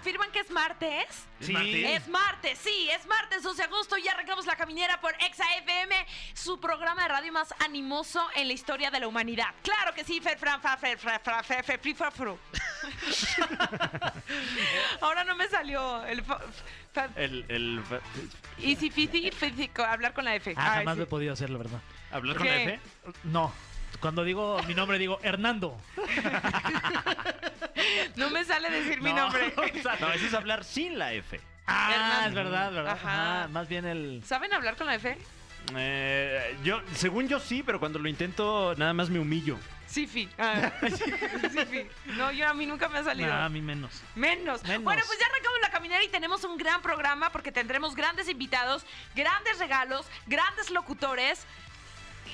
confirman que es martes? Sí. Es martes, sí, es martes 12 de agosto y arrancamos la caminera por Exa FM, su programa de radio más animoso en la historia de la humanidad. Claro que sí, Fer, Fran, Fa, Fer, Fra, Fra, Fe, Fe, Fri, Fra, Fru. Ahora no me salió el... El, el, Easy, fizzy, físico, hablar con la F. Ah, jamás he podido hacer, la verdad. ¿Hablar ¿Por con la? F? No. Cuando digo mi nombre, digo Hernando. No me sale decir mi No, nombre. No, eso es hablar sin la F. Ah, Hernando. es verdad, verdad. Ajá. Más bien el. ¿Saben hablar con la F? Eh, yo, según yo sí, pero cuando lo intento nada más me humillo. Sifi. Ah, Sifi. No, yo a mí nunca me ha salido. No, a mí menos. Menos. Menos. Bueno, pues ya arrancamos la caminera y tenemos un gran programa porque tendremos grandes invitados, grandes regalos, grandes locutores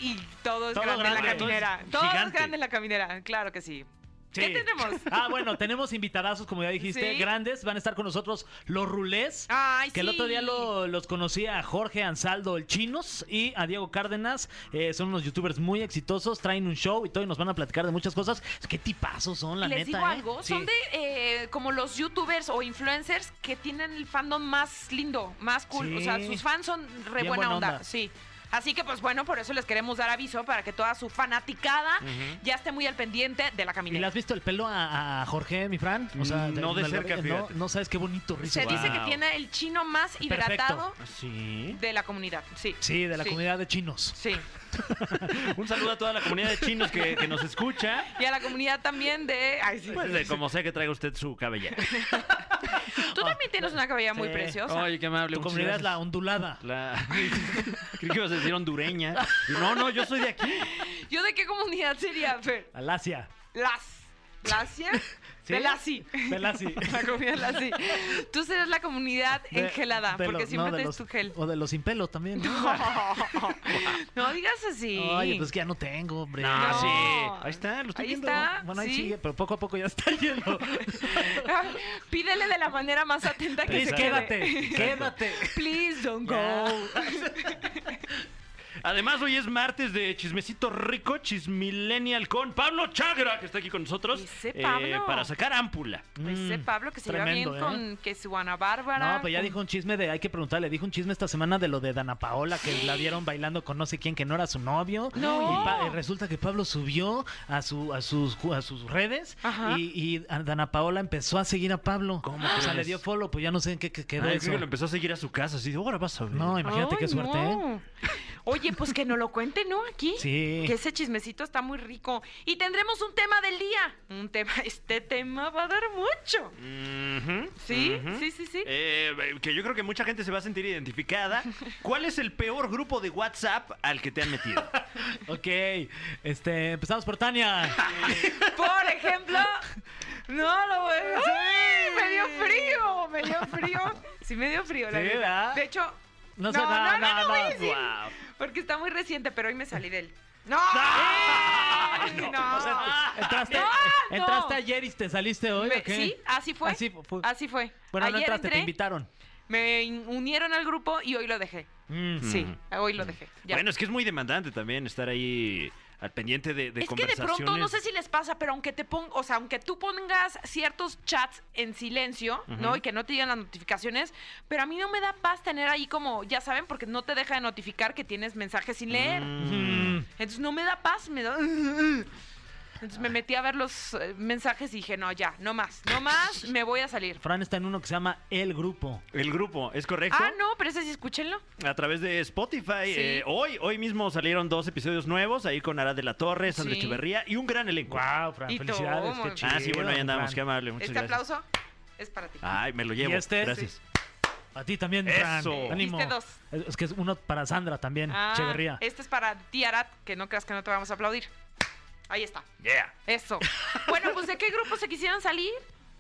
y todo es Todo grande en la caminera. todo Todo es grande en la caminera, claro que sí. Sí. ¿Qué tenemos? Ah, bueno, tenemos invitadazos, como ya dijiste, Sí. grandes. Van a estar con nosotros los Rulés. Ay, Que el sí. otro día lo- los conocí a Jorge Ansaldo, el Chinos, y a Diego Cárdenas. Eh, son unos youtubers muy exitosos, traen un show y todo, y nos van a platicar de muchas cosas. Qué tipazos son, la Les neta. digo ¿eh? algo, son de eh, como los youtubers o influencers que tienen el fandom más lindo, más cool. O sea, sus fans son re buena, buena onda. onda. Sí. Así que pues bueno, por eso les queremos dar aviso para que toda su fanaticada ya esté muy al pendiente de la ¿Y caminera. le has visto el pelo a, a Jorge, mi Fran? No de lo- cerca, no, no sabes qué bonito rizo. Se dice que tiene el chino más hidratado ¿Ah, ¿Sí? de la comunidad. Sí. Sí, de la Sí. comunidad de chinos. Sí. Un saludo a toda la comunidad de chinos que, que nos escucha. Y a la comunidad también de. Ay, sí. Pues de como sea que traiga usted su cabellera. Tú también tienes una cabella muy Sí. preciosa. Oye, qué amable. Tu comunidad es la ondulada. La... Creí que ibas a decir hondureña. No, no, yo soy de aquí. ¿Yo de qué comunidad sería, Fer? Alasia. Las. ¿Lasia? ¿Sí? De Lasi. Velasi. La comunidad Lasi. Tú serás la comunidad De- engelada, de porque los- siempre no, de tienes los- tu gel. O de los sin pelo también. ¿no? No digas así. Oye, pues que ya no tengo, hombre. No, No. sí. Ahí está, lo estoy Ahí viendo. está. Bueno, ahí ¿sí? sigue, pero poco a poco ya está yendo. Pídele de la manera más atenta que Please, se quédate, quede. quédate. Please don't go. Además, hoy es martes de chismecito rico, chismillennial con Pablo Chagra, que está aquí con nosotros. Ese eh, Pablo. para sacar ámpula. Ese Mm, Pablo que se lleva bien ¿eh? con que su Ana Bárbara. No, pues ya con- dijo un chisme de, hay que preguntarle, dijo un chisme esta semana de lo de Dana Paola, que la vieron bailando con no sé quién, que no era su novio. No. Y, pa- y resulta que Pablo subió a, su, a, sus, a sus redes Ajá. y, y a Dana Paola empezó a seguir a Pablo. ¿Cómo O sea, crees? le dio follow, pues ya no sé en qué, qué quedó Ay, eso. creo que lo empezó a seguir a su casa. Así, ahora vas a ver. No, imagínate Ay, qué suerte, ¿eh? no. Oye, pues que nos lo cuente, ¿no? Aquí. Sí. Que ese chismecito está muy rico. Y tendremos un tema del día. Un tema, este tema va a dar mucho. ¿Sí? Sí, sí, sí. Eh, que yo creo que mucha gente se va a sentir identificada. ¿Cuál es el peor grupo de WhatsApp al que te han metido? Ok, este, empezamos por Tania. Por ejemplo. No lo voy a decir. Me dio frío. Me dio frío. Sí, me dio frío, la Sí. ¿verdad? De hecho. No No, sé no, no, no, voy a decir. Wow. Porque está muy reciente, pero hoy me salí de él. ¡No! Ay, no, no. o sea, entraste, No, no. entraste ayer y te saliste hoy, Me- ¿o qué? Sí, así fue. Así fue. Así fue. Bueno, no Ayer entraste, te entré, invitaron. Me unieron al grupo y hoy lo dejé. Mm. Sí, hoy lo dejé. Ya. Bueno, es que es muy demandante también estar ahí al pendiente de, de es que de conversaciones. pronto, no sé si les pasa, pero aunque te pongas, o sea, aunque tú pongas ciertos chats en silencio, ¿no? Y que no te digan las notificaciones, pero a mí no me da paz tener ahí como, ya saben, porque no te deja de notificar que tienes mensajes sin leer. Mm. Entonces no me da paz, me da... Entonces me metí a ver los eh, mensajes y dije, no, ya, no más, no más, me voy a salir. Fran está en uno que se llama El Grupo. El grupo, ¿es correcto? Ah, no, pero ese sí, escúchenlo. A través de Spotify. Sí. eh, hoy, hoy mismo salieron dos episodios nuevos, ahí con Arad de la Torre, Sandra Sí. Echeverría y un gran elenco. Wow, Fran, Y felicidades, todo, qué chido. ah, sí, bueno, ahí andamos, Fran. qué amable, muchas este gracias. aplauso es para ti. Ay, me lo llevo. este? Gracias. A ti también, Eso. Fran. Ánimo. Diste dos. Es es que es uno para Sandra también, Ah, Echeverría. Este es para ti, Arat, que no creas que no te vamos a aplaudir. Ahí está. Yeah. Eso. Bueno, pues ¿de qué grupo se quisieran salir?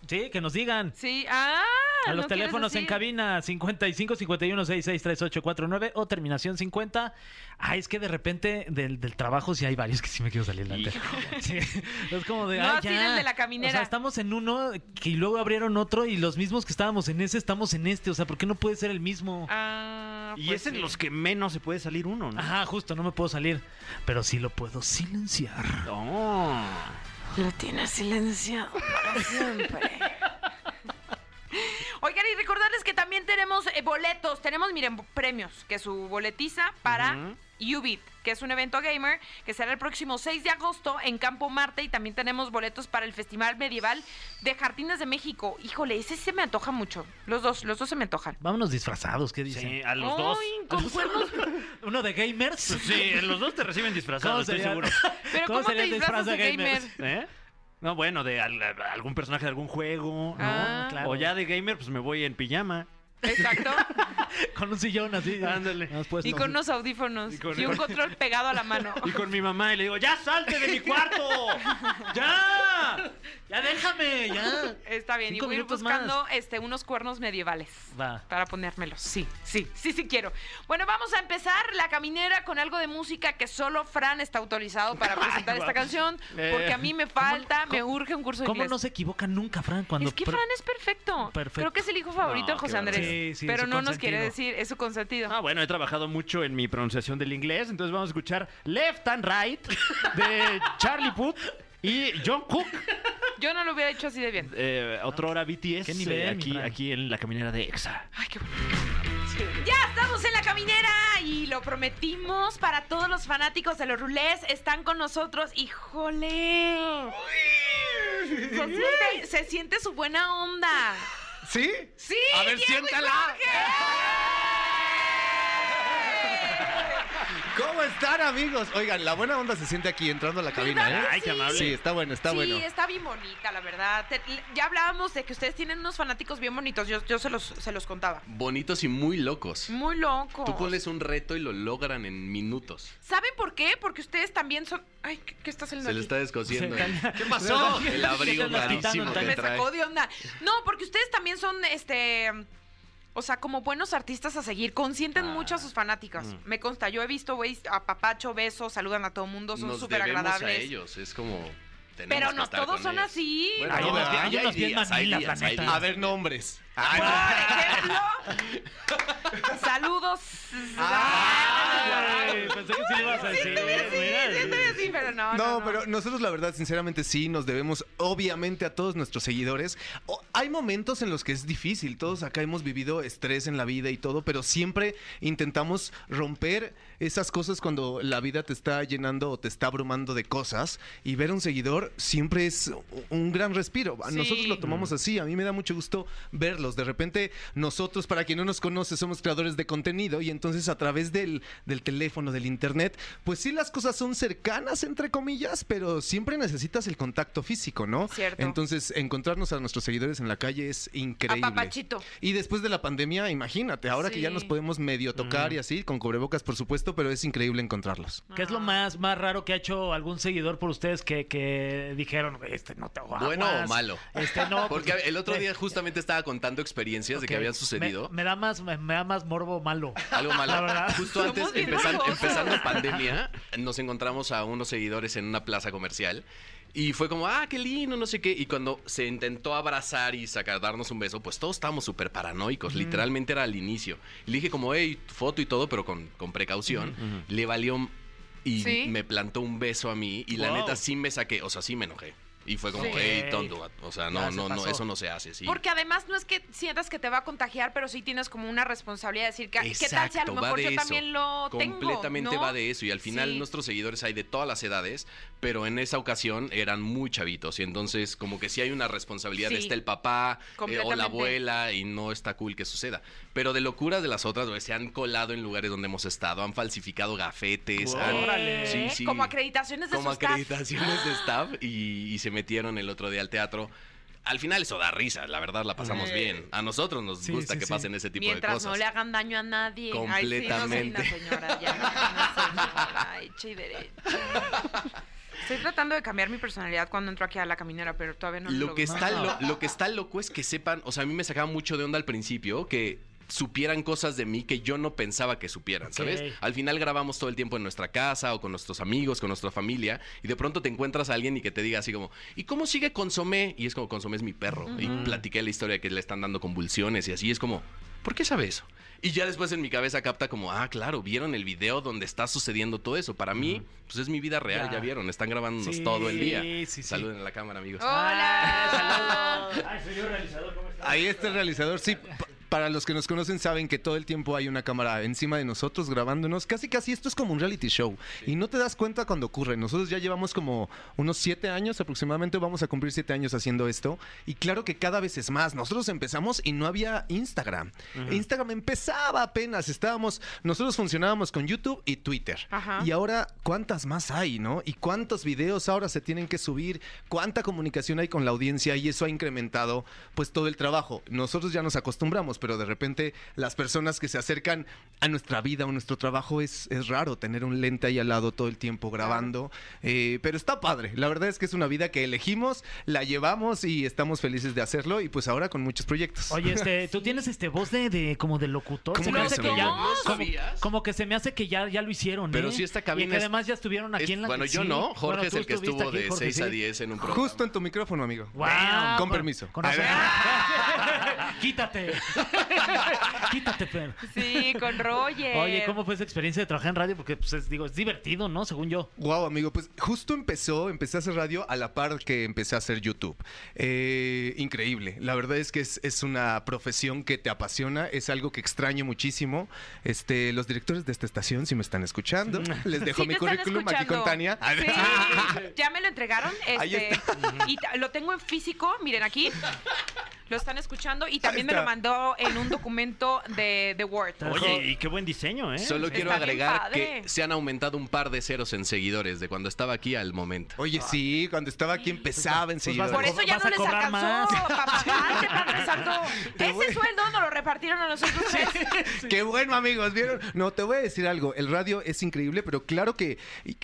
Sí, que nos digan. Sí. Ah, A los ¿no quieres teléfonos en cabina 55 51 66 38 49 o terminación 50. Ah, es que de repente del, del trabajo sí hay varios que sí me quiero salir delante. Sí, es como de. No, ah, ya. de la caminera. O sea, estamos en uno que luego abrieron otro y los mismos que estábamos en ese estamos en este. O sea, ¿por qué no puede ser el mismo? Ah, Y pues es en sí. los que menos se puede salir uno, ¿no? Ajá, justo, no me puedo salir. Pero sí lo puedo silenciar. No. Lo tienes silenciado para siempre. Oigan, y recordarles que también tenemos eh, boletos. Tenemos, miren, premios, que su boletiza para Ubit, que es un evento gamer que será el próximo 6 de agosto en Campo Marte. Y también tenemos boletos para el Festival Medieval de Jardines de México. Híjole, ese se me antoja mucho. Los dos, los dos se me antojan. Vámonos disfrazados, ¿qué dicen? Sí, a los dos. Con. ¿Uno de gamers? Sí, los dos te reciben disfrazados, estoy seguro. Pero ¿Cómo ¿cómo, te disfrazas de gamer? gamers? ¿Eh? No, bueno, de al- algún personaje de algún juego, ¿no? Ah. claro. O ya de gamer, pues me voy en pijama. Exacto. Con un sillón así. Ándale. Y con unos audífonos. Y Y, con- un control pegado a la mano. Y con mi mamá y le digo, ¡ya salte de mi cuarto! ¡Ya! Ya déjame, ya. Está bien, y voy a ir minutos buscando este, unos cuernos medievales. Va. Para ponérmelos. Sí, sí, sí, sí quiero. Bueno, vamos a empezar la caminera con algo de música que solo Fran está autorizado para presentar esta guau. canción. Eh, Porque a mí me falta, me urge un curso de ¿Cómo inglés. no se equivoca nunca, Fran? Cuando es que pre- Fran es perfecto. Perfecto. Creo que es el hijo favorito No, de José Andrés. Sí, sí, pero no nos quiere decir, es su consentido. Ah, bueno, he trabajado mucho en mi pronunciación del inglés, entonces vamos a escuchar Left and Right de Charlie Puth y John Cook, Yo no lo hubiera hecho así de bien. eh, otrora BTS, ¿Qué nivel, eh, aquí, aquí en la caminera de EXA. Ay, qué bueno. Ya estamos en la caminera y lo prometimos para todos los fanáticos de los rulés. Están con nosotros. ¡Híjole! Se siente, se siente su buena onda. ¿Sí? ¡Sí! A ver, Diego y siéntala. ¿Cómo están, amigos? Oigan, la buena onda se siente aquí entrando a la cabina, ¿eh? Ay, qué amable. Sí, está bueno, está sí, bueno. está bien bonita, la verdad. Te- ya hablábamos de que ustedes tienen unos fanáticos bien bonitos. Yo, yo se, los, se los contaba. Bonitos y muy locos. Muy locos. Tú pones un reto y lo logran en minutos. ¿Saben por qué? Porque ustedes también son. Ay, ¿qué, qué está haciendo Se le aquí? está descosiendo. ¿Qué pasó? El abrigo carísimo que me trae. sacó de onda. No, porque ustedes también son, este, o sea, como buenos artistas a seguir, consienten Ah. mucho a sus fanáticas. Mm. Me consta, yo he visto, güey, a Papacho, besos, saludan a todo mundo, son Nos súper debemos a agradables. ellos. Es como. Pero no todos son ellos. así. Bueno, Hay no, unos hay- bien- hay unos bien días, hay manilas, días, la hay neta. días. A ver, nombres. Por ejemplo, saludos. Ay, pensé que sí ibas a decir. sí, pero no, no, No, no. pero nosotros la verdad, sinceramente sí, nos debemos obviamente a todos nuestros seguidores. O- hay momentos en los que es difícil, todos acá hemos vivido estrés en la vida y todo, pero siempre intentamos romper esas cosas cuando la vida te está llenando o te está abrumando de cosas y ver a un seguidor siempre es un gran respiro. A Sí. Nosotros lo tomamos así, a mí me da mucho gusto verlos. De repente nosotros, para quien no nos conoce, somos creadores de contenido y entonces a través del, del teléfono, del internet, pues sí las cosas son cercanas, entre comillas, pero siempre necesitas el contacto físico, ¿no? Cierto. Entonces, encontrarnos a nuestros seguidores en la calle es increíble. A Papachito. Y después de la pandemia, imagínate, ahora que ya nos podemos medio tocar y así, con cubrebocas, por supuesto, pero es increíble encontrarlos. ¿Qué es lo más, más raro que ha hecho algún seguidor por ustedes que, que dijeron, este no te aguas, ¿Bueno o malo? Este no. Porque pues, el otro día justamente estaba contando experiencias de que habían sucedido. Me, me da más, me, me da más morbo malo. Algo La malo. verdad. Justo antes, empezando, empezando pandemia, nos encontramos a unos seguidores en una plaza comercial. Y fue como, ah, qué lindo, no sé qué. Y cuando se intentó abrazar y sacar, darnos un beso, pues todos estábamos súper paranoicos. Literalmente era al inicio. Y le dije como, hey, foto y todo, pero con, con precaución. Le valió y ¿Sí? me plantó un beso a mí. Y la neta sí me saqué, o sea, sí me enojé. Y fue como, Sí. hey, don't do it. O sea, no, se no, no, eso no se hace, sí. Porque además no es que sientas que te va a contagiar, pero sí tienes como una responsabilidad de decir, ¿qué, ¿qué tal si a lo va mejor de yo eso. también lo tengo? Completamente ¿no? va de eso. Y al final Sí. nuestros seguidores hay de todas las edades, pero en esa ocasión eran muy chavitos. Y entonces como que sí hay una responsabilidad. Está el papá eh, o la abuela y no está cool que suceda. Pero de locuras de las otras, güey, se han colado en lugares donde hemos estado, han falsificado gafetes. Wow. han- Órale. Sí, sí. Como acreditaciones de Como su staff. acreditaciones de staff y, y se metieron el otro día al teatro. Al final eso da risa, la verdad la pasamos Sí. bien. A nosotros nos Sí, gusta sí, que sí. pasen ese tipo de Mientras cosas. no le hagan daño a nadie. Ay, sí, no soy Completamente. una señora, ya. Una señora hecha y derecha. Estoy tratando de cambiar mi personalidad cuando entro aquí a la caminera, pero todavía no Lo que, logro. está lo, lo que está loco es que sepan, o sea, a mí me sacaba mucho de onda al principio que supieran cosas de mí que yo no pensaba que supieran, ¿sabes? Al final grabamos todo el tiempo en nuestra casa o con nuestros amigos, con nuestra familia, y de pronto te encuentras a alguien y que te diga así como, ¿y cómo sigue Consomé? Y es como, Consomé es mi perro. Y platiqué la historia de que le están dando convulsiones y así, es como, ¿por qué sabe eso? Y ya después en mi cabeza capta como, ah, claro, vieron el video donde está sucediendo todo eso. Para mí, pues es mi vida real, Ya. ya, vieron, están grabándonos Sí, todo el día. sí, sí. Saluden a la cámara, amigos. ¡Hola! Ay, señor realizador, ¿cómo está? Ahí está el realizador. Sí, para los que nos conocen saben que todo el tiempo hay una cámara encima de nosotros grabándonos. Casi, casi esto es como un reality show. Y no te das cuenta cuando ocurre. Nosotros ya llevamos como unos siete años aproximadamente. Vamos a cumplir siete años haciendo esto. Y claro que cada vez es más. Nosotros empezamos y no había Instagram. Instagram empezaba apenas. Estábamos, nosotros funcionábamos con YouTube y Twitter. Ajá. Y ahora, ¿cuántas más hay, no? Y cuántos videos ahora se tienen que subir, cuánta comunicación hay con la audiencia y eso ha incrementado pues todo el trabajo. Nosotros ya nos acostumbramos, pero de repente las personas que se acercan a nuestra vida o nuestro trabajo es, es raro tener un lente ahí al lado todo el tiempo grabando. Eh, pero está padre. La verdad es que es una vida que elegimos, la llevamos y estamos felices de hacerlo y pues ahora con muchos proyectos. Oye, este, tú tienes este voz de, de como de locutor. ¿Cómo Se me crees, hace que amigo? ya, ¿No como, que se me hace que ya, ya lo hicieron. Pero ¿eh? sí esta Y cabina que es- además ya estuvieron aquí Es- en la bueno, yo sí. no. Jorge Bueno, es el que estuvo aquí, de Jorge, 6 a sí. 10 en un programa. Justo en tu micrófono, amigo. Guau, Con permiso. con. Quítate. Quítate, Fer. Sí, con Roger. Oye, ¿cómo fue esa experiencia de trabajar en radio? Porque, pues, es, digo, es divertido, ¿no? Según yo. Wow, amigo, pues justo empezó, empecé a hacer radio a la par que empecé a hacer YouTube. Eh, increíble. La verdad es que es, es una profesión que te apasiona, es algo que extraño muchísimo. Este, los directores de esta estación, si me están escuchando, les dejo Sí mi currículum aquí con. Tania. Sí, ya me lo entregaron. Ahí Este, y lo tengo en físico, miren aquí. Lo están escuchando y también me lo mandó en un documento de, de Word. Oye, y qué buen diseño, ¿eh? Solo quiero Está bien agregar padre. que se han aumentado un par de ceros en seguidores de cuando estaba aquí al momento. Oye, sí, cuando estaba aquí empezaba en Pues seguidores. Por eso ya ¿Vas no a les cobrar alcanzó más? para pagarte, Padre Santo. Ese sueldo nos lo repartieron a nosotros tres. Qué bueno, amigos, ¿vieron? No, te voy a decir algo. El radio es increíble, pero claro que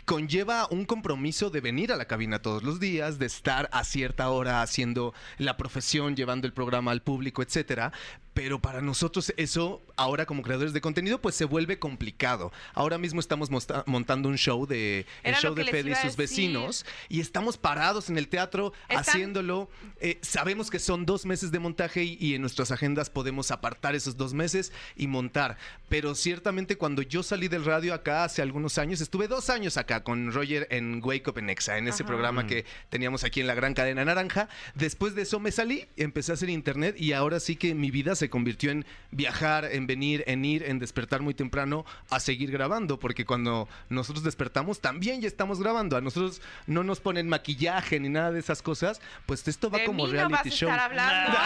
conlleva un compromiso de venir a la cabina todos los días, de estar a cierta hora haciendo la profesión, llevando el programa al público, etcétera. Pero para nosotros eso, ahora como creadores de contenido, pues se vuelve complicado. Ahora mismo estamos montando un show de el show de Fede y sus vecinos y estamos parados en el teatro Están- haciéndolo. Eh, sabemos que son dos meses de montaje y, y en nuestras agendas podemos apartar esos dos meses y montar. Pero ciertamente cuando yo salí del radio acá hace algunos años, estuve dos años acá con Roger en Wake Up en Exa, en ese Ajá. programa que teníamos aquí en la gran cadena naranja. Después de eso me salí, empecé a hacer internet y ahora sí que mi vida se convirtió en viajar, en venir, en ir, en despertar muy temprano a seguir grabando, porque cuando nosotros despertamos también ya estamos grabando. A nosotros no nos ponen maquillaje ni nada de esas cosas, pues esto va de como mí no vas reality a show. estar hablando.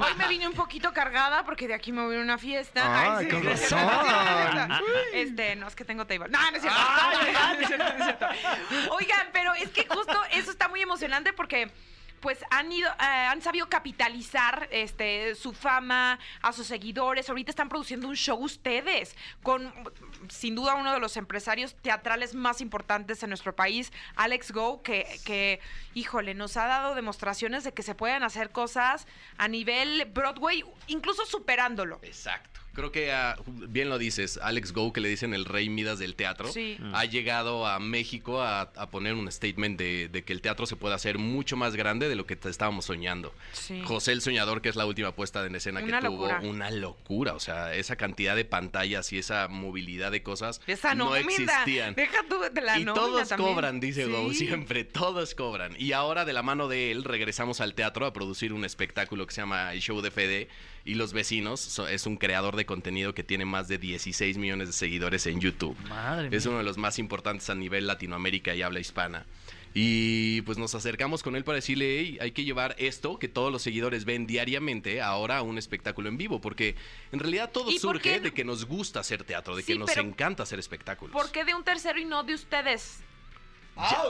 Hoy me vine un poquito cargada porque de aquí me voy a una fiesta. Ay, con sí, sí, razón. Este, no, es que tengo table. No, no es cierto. No es cierto, no es cierto. Oigan, pero es que justo eso está muy emocionante porque pues han ido, eh, han sabido capitalizar este su fama a sus seguidores. Ahorita están produciendo un show ustedes con sin duda uno de los empresarios teatrales más importantes en nuestro país, Alex Go, que, que híjole, nos ha dado demostraciones de que se pueden hacer cosas a nivel Broadway, incluso superándolo. Exacto. Creo que, ah, bien lo dices, Alex Go, que le dicen el rey Midas del teatro, Sí. ha llegado a México a, a poner un statement de, de que el teatro se puede hacer mucho más grande de lo que te estábamos soñando. Sí. José el Soñador, que es la última puesta en escena Una que tuvo, una locura. O sea, esa cantidad de pantallas y esa movilidad de cosas Esa no existían. Deja tú de la y todos también. cobran, dice Go, Sí. siempre, todos cobran. Y ahora de la mano de él regresamos al teatro a producir un espectáculo que se llama El Show de Fede y Los Vecinos. So- es un creador de contenido que tiene más de 16 millones de seguidores en YouTube. Madre Es mía. uno de los más importantes a nivel Latinoamérica y habla hispana. Y pues nos acercamos con él para decirle, "Hey, hay que llevar esto que todos los seguidores ven diariamente ahora a un espectáculo en vivo, porque en realidad todo ¿Y por surge de que nos gusta hacer teatro, de Sí, que nos pero encanta hacer espectáculos. ¿Por qué de un tercero y no de ustedes?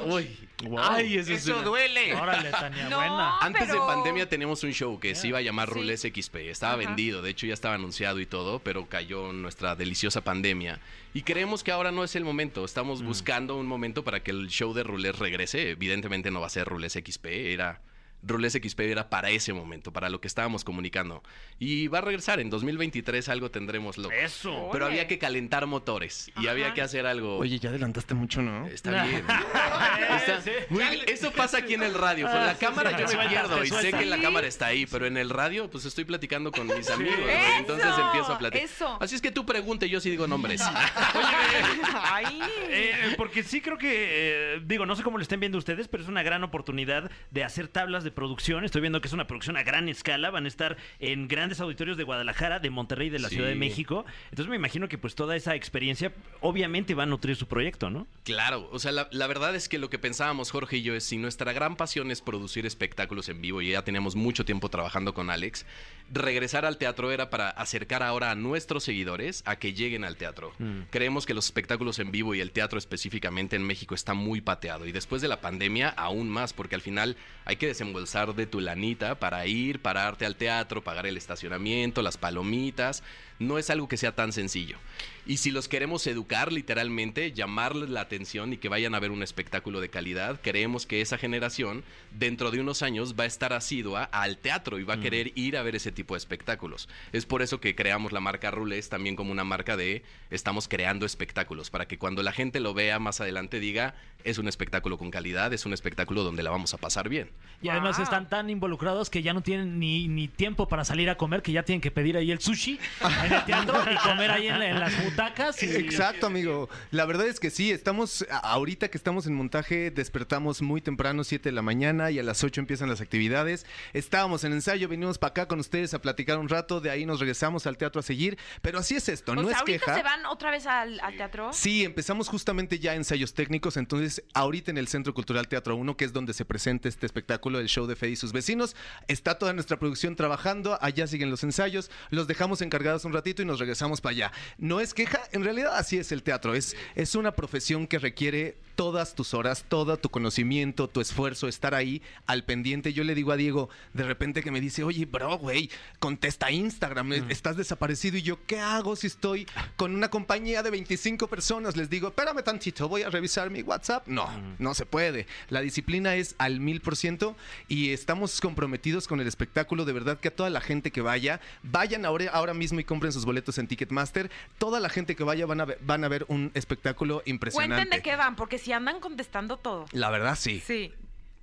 Uy. Ay, eso, es una- duele. Órale, Tania, No. buena. Antes de pero- pandemia tenemos un show que se iba a llamar Sí. Rules XP. Estaba Ajá. vendido, de hecho ya estaba anunciado y todo, pero cayó nuestra deliciosa pandemia. Y creemos que ahora no es el momento. Estamos buscando un momento para que el show de Rules regrese. Evidentemente no va a ser Rules XP, era... Rules XP era para ese momento, para lo que estábamos comunicando. Y va a regresar, en 2023 algo tendremos loco. Eso. Pero había que calentar motores y Ajá. había que hacer algo... Oye, ya adelantaste mucho, ¿no? Está bien. Está-. Güey, eso pasa aquí en el radio. Con Ah, la sí, cámara yo me pierdo y sé que la cámara está ahí, pero en el radio pues estoy platicando con mis amigos. entonces empiezo a platicar. eso. Así es que tú pregunte, yo sí digo nombres. Ay. Eh, porque sí creo que, eh, digo, no sé cómo lo estén viendo ustedes, pero es una gran oportunidad de hacer tablas de producción. Estoy viendo que es una producción a gran escala. Van a estar en grandes auditorios de Guadalajara, de Monterrey de la Sí. Ciudad de México. Entonces me imagino que pues toda esa experiencia obviamente va a nutrir su proyecto, ¿no? Claro, o sea, la, la verdad es que lo que pensábamos Jorge y yo es si nuestra gran pasión es producir espectáculos en vivo y ya teníamos mucho tiempo trabajando con Alex, regresar al teatro era para acercar ahora a nuestros seguidores a que lleguen al teatro. Mm. Creemos que los espectáculos en vivo y el teatro específicamente en México está muy pateado y después de la pandemia aún más porque al final hay que desembolsar de tu lanita para ir, pararte al teatro, pagar el estacionamiento, las palomitas. No es algo que sea tan sencillo. Y si los queremos educar literalmente, llamarles la atención y que vayan a ver un espectáculo de calidad, creemos que esa generación dentro de unos años va a estar asidua al teatro y va a querer ir a ver ese tipo de espectáculos. Es por eso que creamos la marca Rules también como una marca de estamos creando espectáculos para que cuando la gente lo vea más adelante diga es un espectáculo con calidad, es un espectáculo donde la vamos a pasar bien. Y además Wow. están tan involucrados que ya no tienen ni, ni tiempo para salir a comer, que ya tienen que pedir ahí el sushi en el teatro y comer ahí en, la- en las butacas. Y... Exacto, amigo. La verdad es que sí, estamos, ahorita que estamos en montaje, despertamos muy temprano, 7 de la mañana, y a las 8 empiezan las actividades. Estábamos en ensayo, venimos para acá con ustedes a platicar un rato, de ahí nos regresamos al teatro a seguir. Pero así es esto, o no sea, es ahorita queja. se van otra vez al, al teatro. Sí, empezamos justamente ya ensayos técnicos, entonces ahorita en el Centro Cultural Teatro 1, que es donde se presenta este espectáculo, el show de Fede y sus vecinos, está toda nuestra producción trabajando, allá siguen los ensayos, los dejamos encargados un ratito y nos regresamos para allá. No es queja, en realidad así es el teatro, es, es una profesión que requiere todas tus horas, todo tu conocimiento, tu esfuerzo, estar ahí al pendiente. Yo le digo a Diego, de repente que me dice, oye, bro, güey, contesta Instagram, estás desaparecido. Y yo, ¿qué hago si estoy con una compañía de 25 personas? Les digo, espérame tantito, voy a revisar mi WhatsApp. No, no se puede. La disciplina es al mil por ciento y estamos comprometidos con el espectáculo. De verdad que a toda la gente que vaya, vayan ahora, ahora mismo y compren sus boletos en Ticketmaster. Toda la gente que vaya van a ver, van a ver un espectáculo impresionante. Cuenten de qué van, porque si andan contestando todo. La verdad, sí. Sí.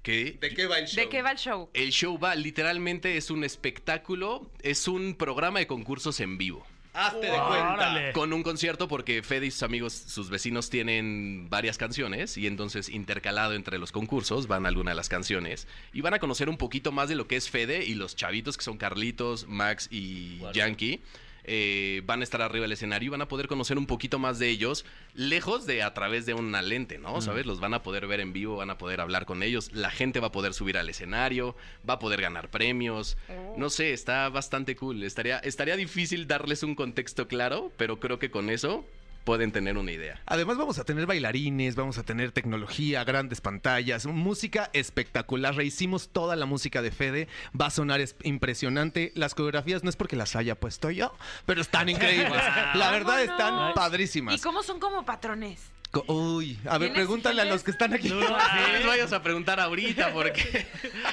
¿Qué? ¿De qué va el ¿De qué va el show? El show va, literalmente es un espectáculo, es un programa de concursos en vivo. Hazte de Órale. Con un concierto porque Fede y sus amigos, sus vecinos tienen varias canciones y entonces intercalado entre los concursos van algunas de las canciones y van a conocer un poquito más de lo que es Fede y los chavitos que son Carlitos, Max y Yankee. Eh, van a estar arriba del escenario y van a poder conocer un poquito más de ellos, lejos de a través de una lente, ¿no? ¿Sabes? Los van a poder ver en vivo, van a poder hablar con ellos, la gente va a poder subir al escenario, va a poder ganar premios. No sé, está bastante cool. Estaría, estaría difícil darles un contexto claro, pero creo que con eso pueden tener una idea. Además vamos a tener bailarines, vamos a tener tecnología, grandes pantallas, música espectacular. Rehicimos toda la música de Fede, va a sonar es- impresionante. Las coreografías no es porque las haya puesto yo, pero están increíbles. La verdad están ¿Y padrísimas. cómo son como patrones? Uy, a ver, ¿Bien pregúntale a los que están aquí. No les vayas a preguntar ahorita porque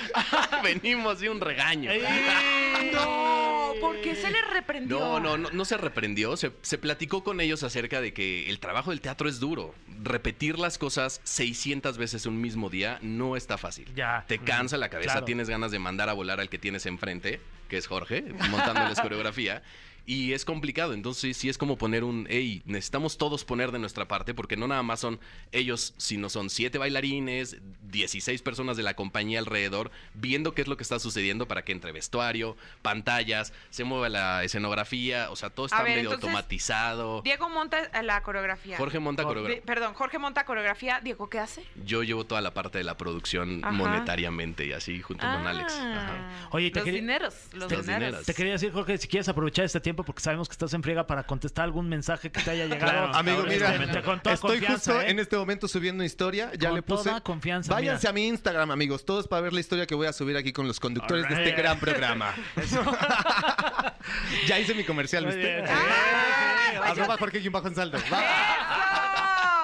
venimos de un regaño. No, ¿por qué se les reprendió? No, no, no, no se reprendió. Se, se platicó con ellos acerca de que el trabajo del teatro es duro. Repetir las cosas 600 veces un mismo día no está fácil. Ya. Te cansa la cabeza, Claro. tienes ganas de mandar a volar al que tienes enfrente, que es Jorge, montándoles coreografía. Y es complicado, entonces sí es como poner un, hey, necesitamos todos poner de nuestra parte, porque no nada más son ellos, sino son siete bailarines, 16 personas de la compañía alrededor, viendo qué es lo que está sucediendo para que entre vestuario, pantallas, se mueva la escenografía, o sea, todo está ver, medio entonces, automatizado. Diego monta eh, la coreografía. Jorge monta coreografía. Perdón, Jorge monta coreografía. Diego, ¿qué hace? Yo llevo toda la parte de la producción Ajá. monetariamente y así junto con Ah. Alex. Ajá. Oye, te los quería- dineros, los, Los dineros. dineros. Te quería decir, Jorge, si quieres aprovechar este tiempo tiempo porque sabemos que estás en friega para contestar algún mensaje que te haya llegado. Claro, Amigo, mira, Este, estoy confianza, justo ¿eh? en este momento subiendo una historia. Ya Con le puse. toda confianza, Váyanse mira. a mi Instagram, amigos, todos para ver la historia que voy a subir aquí con los conductores de este gran programa. ya hice mi comercial, ¿viste? bien. Ah, pues Arroba Jorge Guión Bajo en saldo.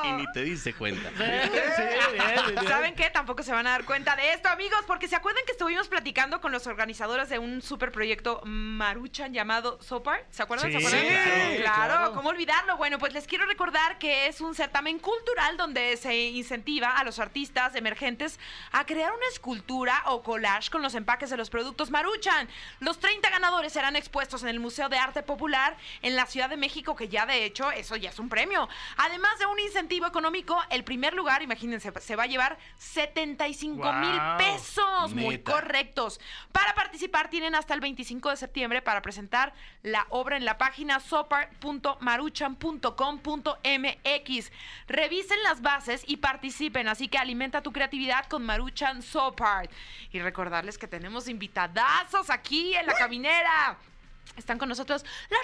Y ni te diste cuenta. Sí, bien, bien. ¿Saben qué? Tampoco se van a dar cuenta de esto, amigos, porque se acuerdan que estuvimos platicando con los organizadores de un super proyecto Maruchan llamado Sopar. ¿Se acuerdan? Sí, ¿Se acuerdan? claro, claro, claro. ¿cómo olvidarlo? Bueno, pues les quiero recordar que es un certamen cultural donde se incentiva a los artistas emergentes a crear una escultura o collage con los empaques de los productos Maruchan. Los 30 ganadores serán expuestos en el Museo de Arte Popular en la Ciudad de México, que ya de hecho eso ya es un premio. Además de un incentivo económico, el primer lugar, imagínense, se va a llevar 75 mil pesos. Muy correctos. Para participar tienen hasta el 25 de septiembre para presentar la obra en la página sopar.maruchan.com.mx. Revisen las bases y participen, así que alimenta tu creatividad con Maruchan Sopart. Y recordarles que tenemos invitadazos aquí en la caminera. Están con nosotros los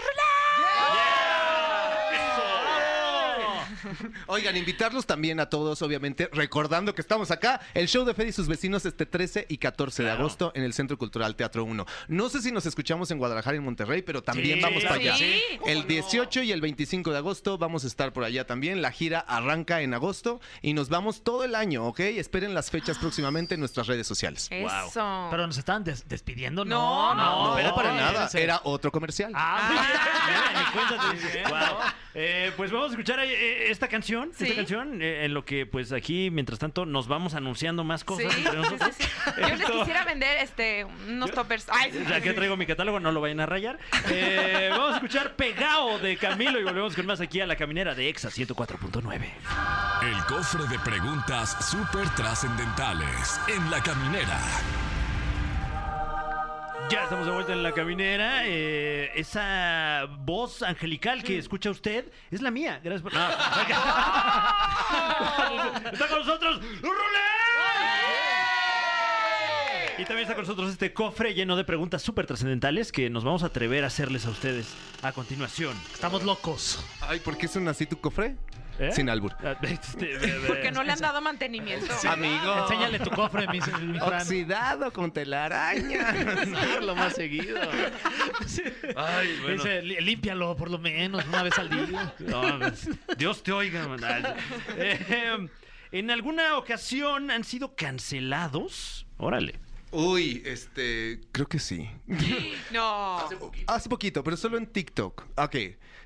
Oigan, invitarlos también a todos, obviamente, recordando que estamos acá, el show de Fede y sus vecinos este 13 y 14 de agosto en el Centro Cultural Teatro 1. No sé si nos escuchamos en Guadalajara y en Monterrey, pero también Sí, vamos para allá. sí. El 18 y el 25 de agosto vamos a estar por allá también. La gira arranca en agosto y nos vamos todo el año, ¿ok? Esperen las fechas próximamente en nuestras redes sociales. Eso. Pero nos estaban des- despidiendo. No, No, No, no, para nada, era otro comercial. Ah, muy bien, ni cuenta te di, ¿eh? Wow. Eh, pues vamos a escuchar eh, esta canción, Sí. esta canción, eh, en lo que pues aquí, mientras tanto, nos vamos anunciando más cosas sí, entre nosotros. sí, sí. Yo les quisiera vender este unos toppers. Ay, sí. Ya que traigo mi catálogo, no lo vayan a rayar. Eh, vamos a escuchar Pegao de Camilo y volvemos con más aquí a la caminera de Exa 104.9. El cofre de preguntas súper trascendentales en la caminera. Ya estamos de vuelta en la caminera. eh, esa voz angelical que escucha usted es la mía. Gracias por. No. está con nosotros Rulé. Y también está con nosotros este cofre lleno de preguntas súper trascendentales que nos vamos a atrever a hacerles a ustedes a continuación. Estamos locos. Ay, ¿por qué son así tu cofre? ¿Eh? Sin albur. Ah, este, Porque no le han dado mantenimiento. Amigo. Enséñale tu cofre, mi, mi. Oxidado con telaraña. Usarlo más seguido. Ay, bueno. Dice, "Lí- límpialo por lo menos una vez al día. No, pues, Dios te oiga, man. Eh, ¿En alguna ocasión han sido cancelados? Órale. Uy, este, creo que sí. No. Hace poquito, pero solo en TikTok. Ok.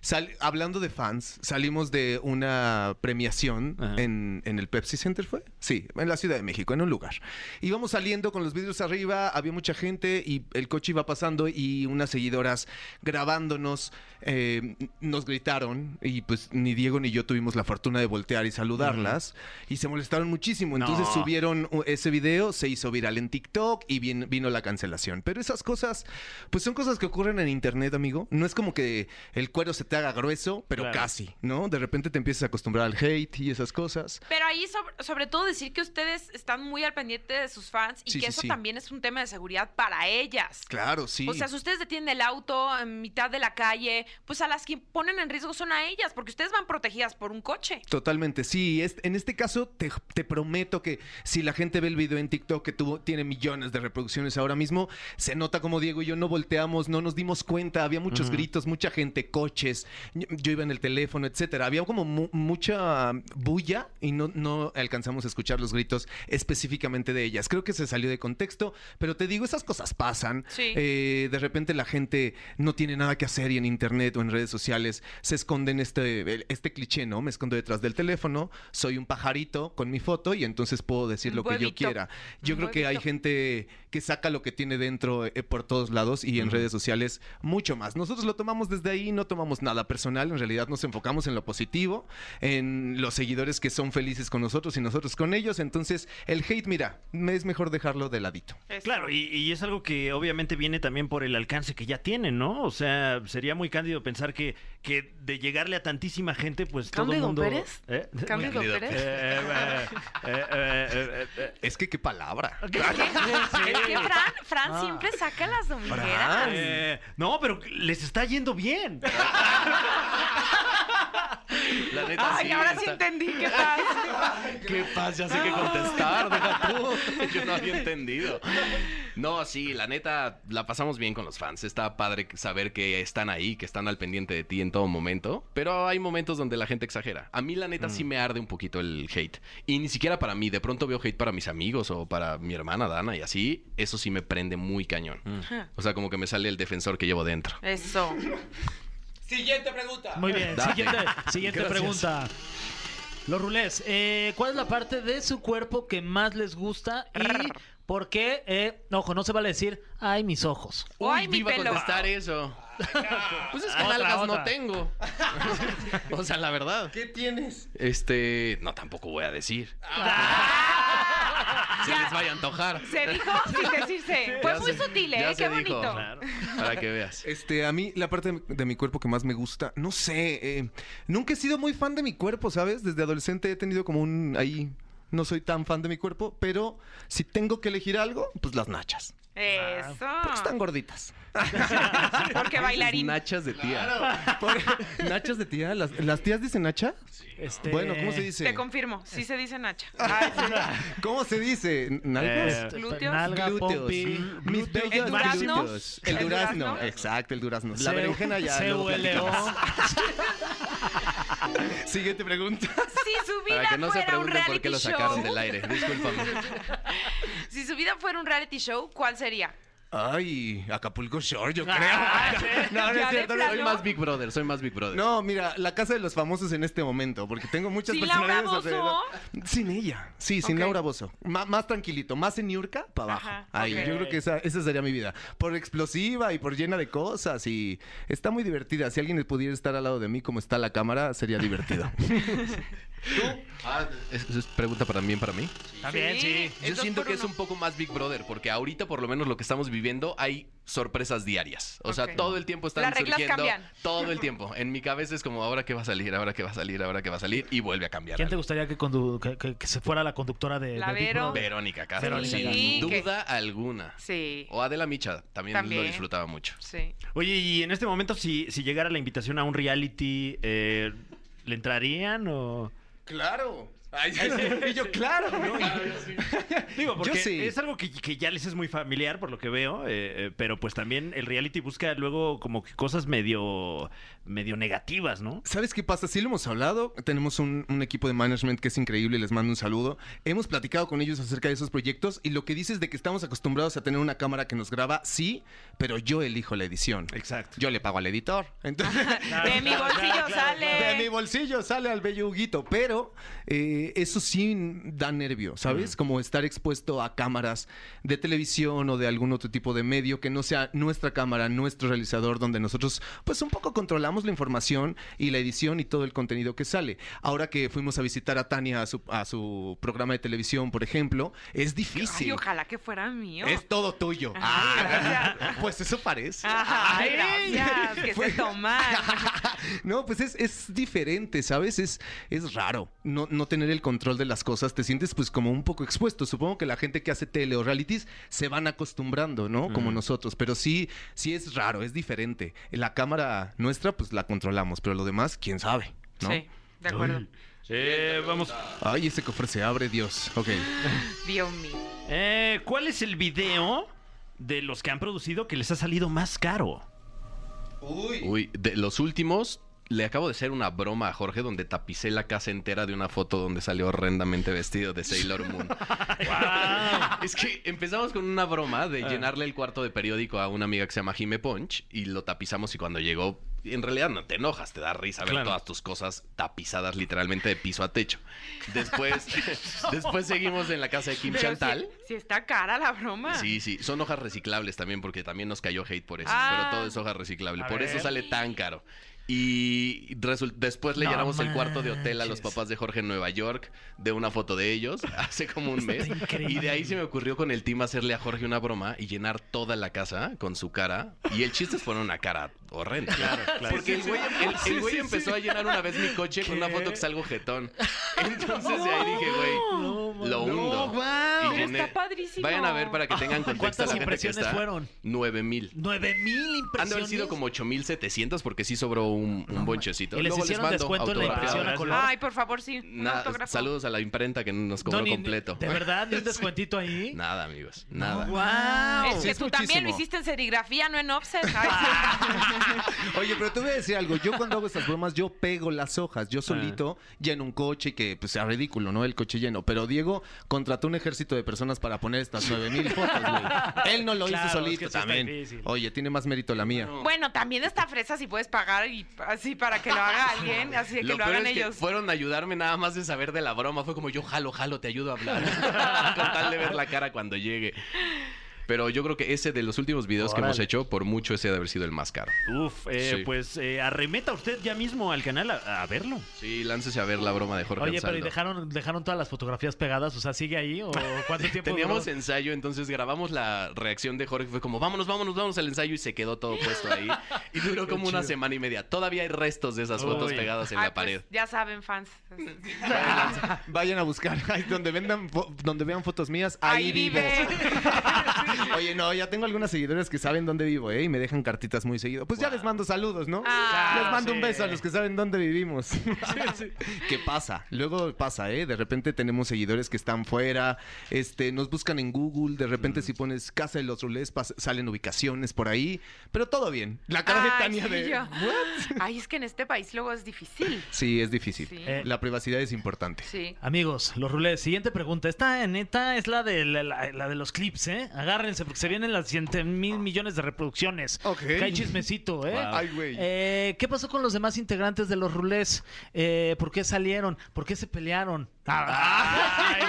Sal- hablando de fans, salimos de una premiación en, en el Pepsi Center, ¿fue? Sí, en la Ciudad de México, en un lugar. Íbamos saliendo con los vidrios arriba, había mucha gente y el coche iba pasando y unas seguidoras grabándonos eh, nos gritaron y pues ni Diego ni yo tuvimos la fortuna de voltear y saludarlas y se molestaron muchísimo. Entonces No. subieron ese video, se hizo viral en TikTok y bien- vino la cancelación. Pero esas cosas, pues son cosas que ocurren en internet, amigo. No es como que el cuero se te haga grueso, pero Claro. casi, ¿no? De repente te empiezas a acostumbrar al hate y esas cosas. Pero ahí sobre, sobre todo decir que ustedes están muy al pendiente de sus fans y Sí, que sí, eso sí. también es un tema de seguridad para ellas. Claro, sí. O sea, si ustedes detienen el auto en mitad de la calle, pues a las que ponen en riesgo son a ellas, porque ustedes van protegidas por un coche. Totalmente, sí. Es, en este caso, te, te prometo que si la gente ve el video en TikTok que tuvo, tiene millones de reproducciones ahora mismo, se nota como Diego y yo no volteamos, no nos dimos cuenta, había muchos gritos, mucha gente, coches, yo, yo iba en el teléfono, etcétera. Había como mu- mucha bulla y no, no alcanzamos a escuchar los gritos específicamente de ellas. Creo que se salió de contexto, pero te digo, esas cosas pasan. Sí. Eh, de repente la gente no tiene nada que hacer y en internet o en redes sociales se esconde en este, este cliché, ¿no? Me escondo detrás del teléfono, soy un pajarito con mi foto y entonces puedo decir lo que yo quiera. Yo creo que hay gente que saca lo que tiene dentro eh, por todos lados y en redes sociales mucho más. Nosotros lo tomamos desde ahí, no tomamos nada personal, en realidad nos enfocamos en lo positivo, en los seguidores que son felices con nosotros y nosotros con ellos. Entonces, el hate, mira, es mejor dejarlo de ladito. Claro, y, y es algo que obviamente viene también por el alcance que ya tienen, ¿no? O sea, sería muy cándido pensar que, que de llegarle a tantísima gente, pues todo el ¿Cándido mundo... Pérez? ¿Eh? ¿Cándido Cándido Pérez? Eh, eh, eh, eh, eh, eh, eh, Es que qué palabra. ¿Qué? Es que Fran, Fran siempre saca las domingueras. Eh, no, pero les está yendo bien. La neta, Ay, sí, ahora sí entendí qué tal. ¿Qué pasa? Ya sé qué contestar, deja tú. Yo no había entendido. No, sí, la neta, la pasamos bien con los fans. Está padre saber que están ahí, que están al pendiente de ti en todo momento. Pero hay momentos donde la gente exagera. A mí, la neta, sí me arde un poquito el hate. Y ni siquiera para mí. De pronto veo hate para mis amigos o para mi hermana Dana y así. Eso sí me prende muy cañón. O sea, como que me sale el defensor que llevo dentro. Eso. Siguiente pregunta. Muy bien, siguiente, siguiente Gracias. pregunta. Los rulés, eh, ¿cuál es la parte de su cuerpo que más les gusta y por qué? Eh, ojo, no se vale decir, ay, mis ojos. O, ay, Uy, mi iba a contestar eso. Pues es que Otra, nalgas otra. no tengo. o sea, la verdad. ¿Qué tienes? Este, no, tampoco voy a decir. Se Ya. les vaya a antojar. Se dijo sin decirse. Fue Ya muy se- sutil, ya ¿eh? se Qué dijo. bonito. Para que veas. Este, a mí la parte de, de mi cuerpo que más me gusta, no sé, eh, nunca he sido muy fan de mi cuerpo, ¿sabes? Desde adolescente he tenido como un ahí, no soy tan fan de mi cuerpo, pero si tengo que elegir algo, pues las nachas. Eso. Porque están gorditas. Porque bailarín. Nachas de tía. Por- ¿Nachas de tía? ¿Las, las tías dicen nacha? Este, Bueno, ¿cómo se dice? Te confirmo, sí se dice Nacha. Ay, sí. ¿Cómo se dice? ¿Nalgas? Eh, Glúteos. Nalga, Glúteos. pompi. Mis bellos ¿El durazno? glúteos. El ¿El durazno. durazno? Exacto, el durazno. La berenjena ya. luego CULO. Siguiente pregunta. Si su vida Para que no se fuera un pregunten por qué lo show, sacaron del aire. Discúlpame. si su vida fuera un reality show, ¿cuál sería? Ay, Acapulco Shore, yo creo. Ah, No, no Ya es cierto. no. Soy más Big Brother, soy más Big Brother. No, mira, la casa de los famosos en este momento, porque tengo muchas ¿Sin Laura personalidades Bozzo? alrededor. Sin ella, sí, sin. Laura Bozo. más tranquilito, más en Niurka, para abajo. Ajá, Ahí, yo creo que esa, esa sería mi vida. Por explosiva y por llena de cosas y está muy divertida. Si alguien pudiera estar al lado de mí como está la cámara, sería divertido. Ah, ¿es, es pregunta para mí, para mí? También, sí. Yo dos siento que es un poco más Big Brother, porque ahorita por lo menos lo que estamos viviendo hay sorpresas diarias. O sea, todo el tiempo están Las reglas surgiendo. cambian. Todo el tiempo. En mi cabeza es como, ahora qué va a salir, ahora qué va a salir, ahora qué va a salir, y vuelve a cambiar. ¿Quién te gustaría que, condu- que, que- que se fuera la conductora de, La de Big. Brother? Verónica Castro, Verónica sin duda alguna. Sí. O Adela Micha, también, También. lo disfrutaba mucho. Sí. Oye, y en este momento, si, si llegara la invitación a un reality, eh, ¿le entrarían o...? Claro. y yo, claro, ¿no? Digo, porque Yo sí. es algo que, que ya les es muy familiar, por lo que veo, eh, eh, pero pues también el reality busca luego como que cosas medio, medio negativas, ¿no? ¿Sabes qué pasa? Sí lo hemos hablado. Tenemos un, un equipo de management que es increíble. Les mando un saludo. Hemos platicado con ellos acerca de esos proyectos y lo que dices de que estamos acostumbrados a tener una cámara que nos graba, sí, pero yo elijo la edición. Exacto. Yo le pago al editor. Entonces, De mi bolsillo sale. de mi bolsillo sale al bello Huguito. Pero eh, eso sí da nervio, ¿sabes? Como estar expuesto a cámaras de televisión o de algún otro tipo de medio que no sea nuestra cámara, nuestro realizador, donde nosotros pues un poco controlamos la información y la edición y todo el contenido que sale. Ahora que fuimos a visitar a Tania a su, a su programa de televisión, por ejemplo, es Ay, difícil. ojalá que fuera mío. Es todo tuyo. Ay, Ah, pues eso parece. Ay, gracias. Que Fue- se toman. no, pues es, es diferente, ¿sabes? Es, es raro no, no tener el control de las cosas. Te sientes pues como un poco expuesto. Supongo que la gente que hace tele o realities se van acostumbrando, ¿no? Como nosotros. Pero sí, sí es raro, es diferente. La cámara nuestra pues la controlamos, pero lo demás, quién sabe, ¿no? Sí, de acuerdo. Eh, vamos. Ay, ese cofre se abre, Dios. Ok. Dios mío. Eh, ¿Cuál es el video de los que han producido que les ha salido más caro? Uy, de los últimos, le acabo de hacer una broma a Jorge donde tapicé la casa entera de una foto donde salió horrendamente vestido de Sailor Moon. es que empezamos con una broma de llenarle el cuarto de periódico a una amiga que se llama Jime Punch y lo tapizamos y cuando llegó, en realidad no te enojas, te da risa ver Claro. todas tus cosas tapizadas literalmente de piso a techo. Después, después seguimos en la casa de Kim Pero Chantal. Si, si está cara la broma. Sí, sí, son hojas reciclables también porque también nos cayó hate por eso, Ah. pero todo es hoja reciclable, A por eso sale tan caro. Y después le No llenamos el cuarto de hotel a los papás de Jorge en Nueva York de una foto de ellos hace como un mes. Y de ahí se me ocurrió con el team hacerle a Jorge una broma y llenar toda la casa con su cara. Y el chiste es poner una cara horrenda. Porque el güey, el- el güey empezó a llenar una vez mi coche con una foto que salgo jetón. Entonces de ahí dije, güey, lo hundo. Y llené- Está padrísimo. Vayan a ver para que tengan contexto. ¿Cuántas la gente que impresiones está. fueron? 9 mil. ¿Nueve mil impresiones? Han de haber sido como 8700 porque sí sobró un, un bonchecito. ¿Y les Luego hicieron mando descuento en la impresión a color? Ay, por favor, sí. Na- saludos a la imprenta que nos cobró No, ni- completo. ¿De verdad? ¿Ni un descuentito ahí? Nada, amigos. Nada. ¡Wow! Es que tú también lo hiciste en serigrafía, no en offset. Oye, pero te voy a decir algo. Yo cuando hago estas bromas, yo pego las hojas. Ah. Yo solito lleno un coche que pues sea ridículo, ¿no? El coche lleno. Pero Diego contrató un ejército de personas para poner estas nueve mil fotos, güey. Él no lo Claro, hizo es solito que sí está también. difícil. Oye, tiene más mérito la mía. Bueno, también está fresa si puedes pagar y así para que lo haga alguien, así de que lo, Lo peor hagan es que ellos. fueron a ayudarme nada más de saber de la broma. Fue como yo jalo, jalo, te ayudo a hablar. Con tal de ver la cara cuando llegue. Pero yo creo que ese de los últimos videos que hemos hecho, por mucho ese de haber sido el más caro. Uf, eh, Sí. pues eh, arremeta usted ya mismo al canal a, a verlo. Sí, láncese a ver la broma de Jorge Oye, pero ¿y dejaron, dejaron todas las fotografías pegadas? O sea, ¿sigue ahí? ¿O cuánto tiempo Teníamos duró? ensayo, entonces grabamos la reacción de Jorge. Fue como, vámonos, vámonos, vámonos al ensayo y se quedó todo puesto ahí. Y duró como una semana y media. Todavía hay restos de esas fotos pegadas en Ay, la pared. pues, ya saben, fans. Vayan a buscar ahí donde vendan donde vean fotos mías, ahí, Ahí vivo. vive. Oye, no, ya tengo algunos seguidores que saben dónde vivo, ¿eh? Y me dejan cartitas muy seguido. Pues ya les mando saludos, ¿no? Ah, les mando sí. un beso a los que saben dónde vivimos. ¿Qué pasa? Luego pasa, ¿eh? De repente tenemos seguidores que están fuera, este, nos buscan en Google, de repente si pones Casa de los Rulés salen ubicaciones por ahí, pero todo bien. La cara de Ay, Tania sí, de... yo. Ay, es que en este país luego es difícil. Sí, es difícil. Sí. Eh, La privacidad es importante. Sí. Amigos, los rulés, siguiente pregunta. Esta neta es la de, la, la- la de los clips, ¿eh? Agárrense porque se vienen las 100 mil millones de reproducciones. Ok. Que hay chismecito, ¿eh? Wow. Ay, güey. Eh, ¿Qué pasó con los demás integrantes de los rulés? Eh, ¿Por qué salieron? ¿Por qué se pelearon? Ay.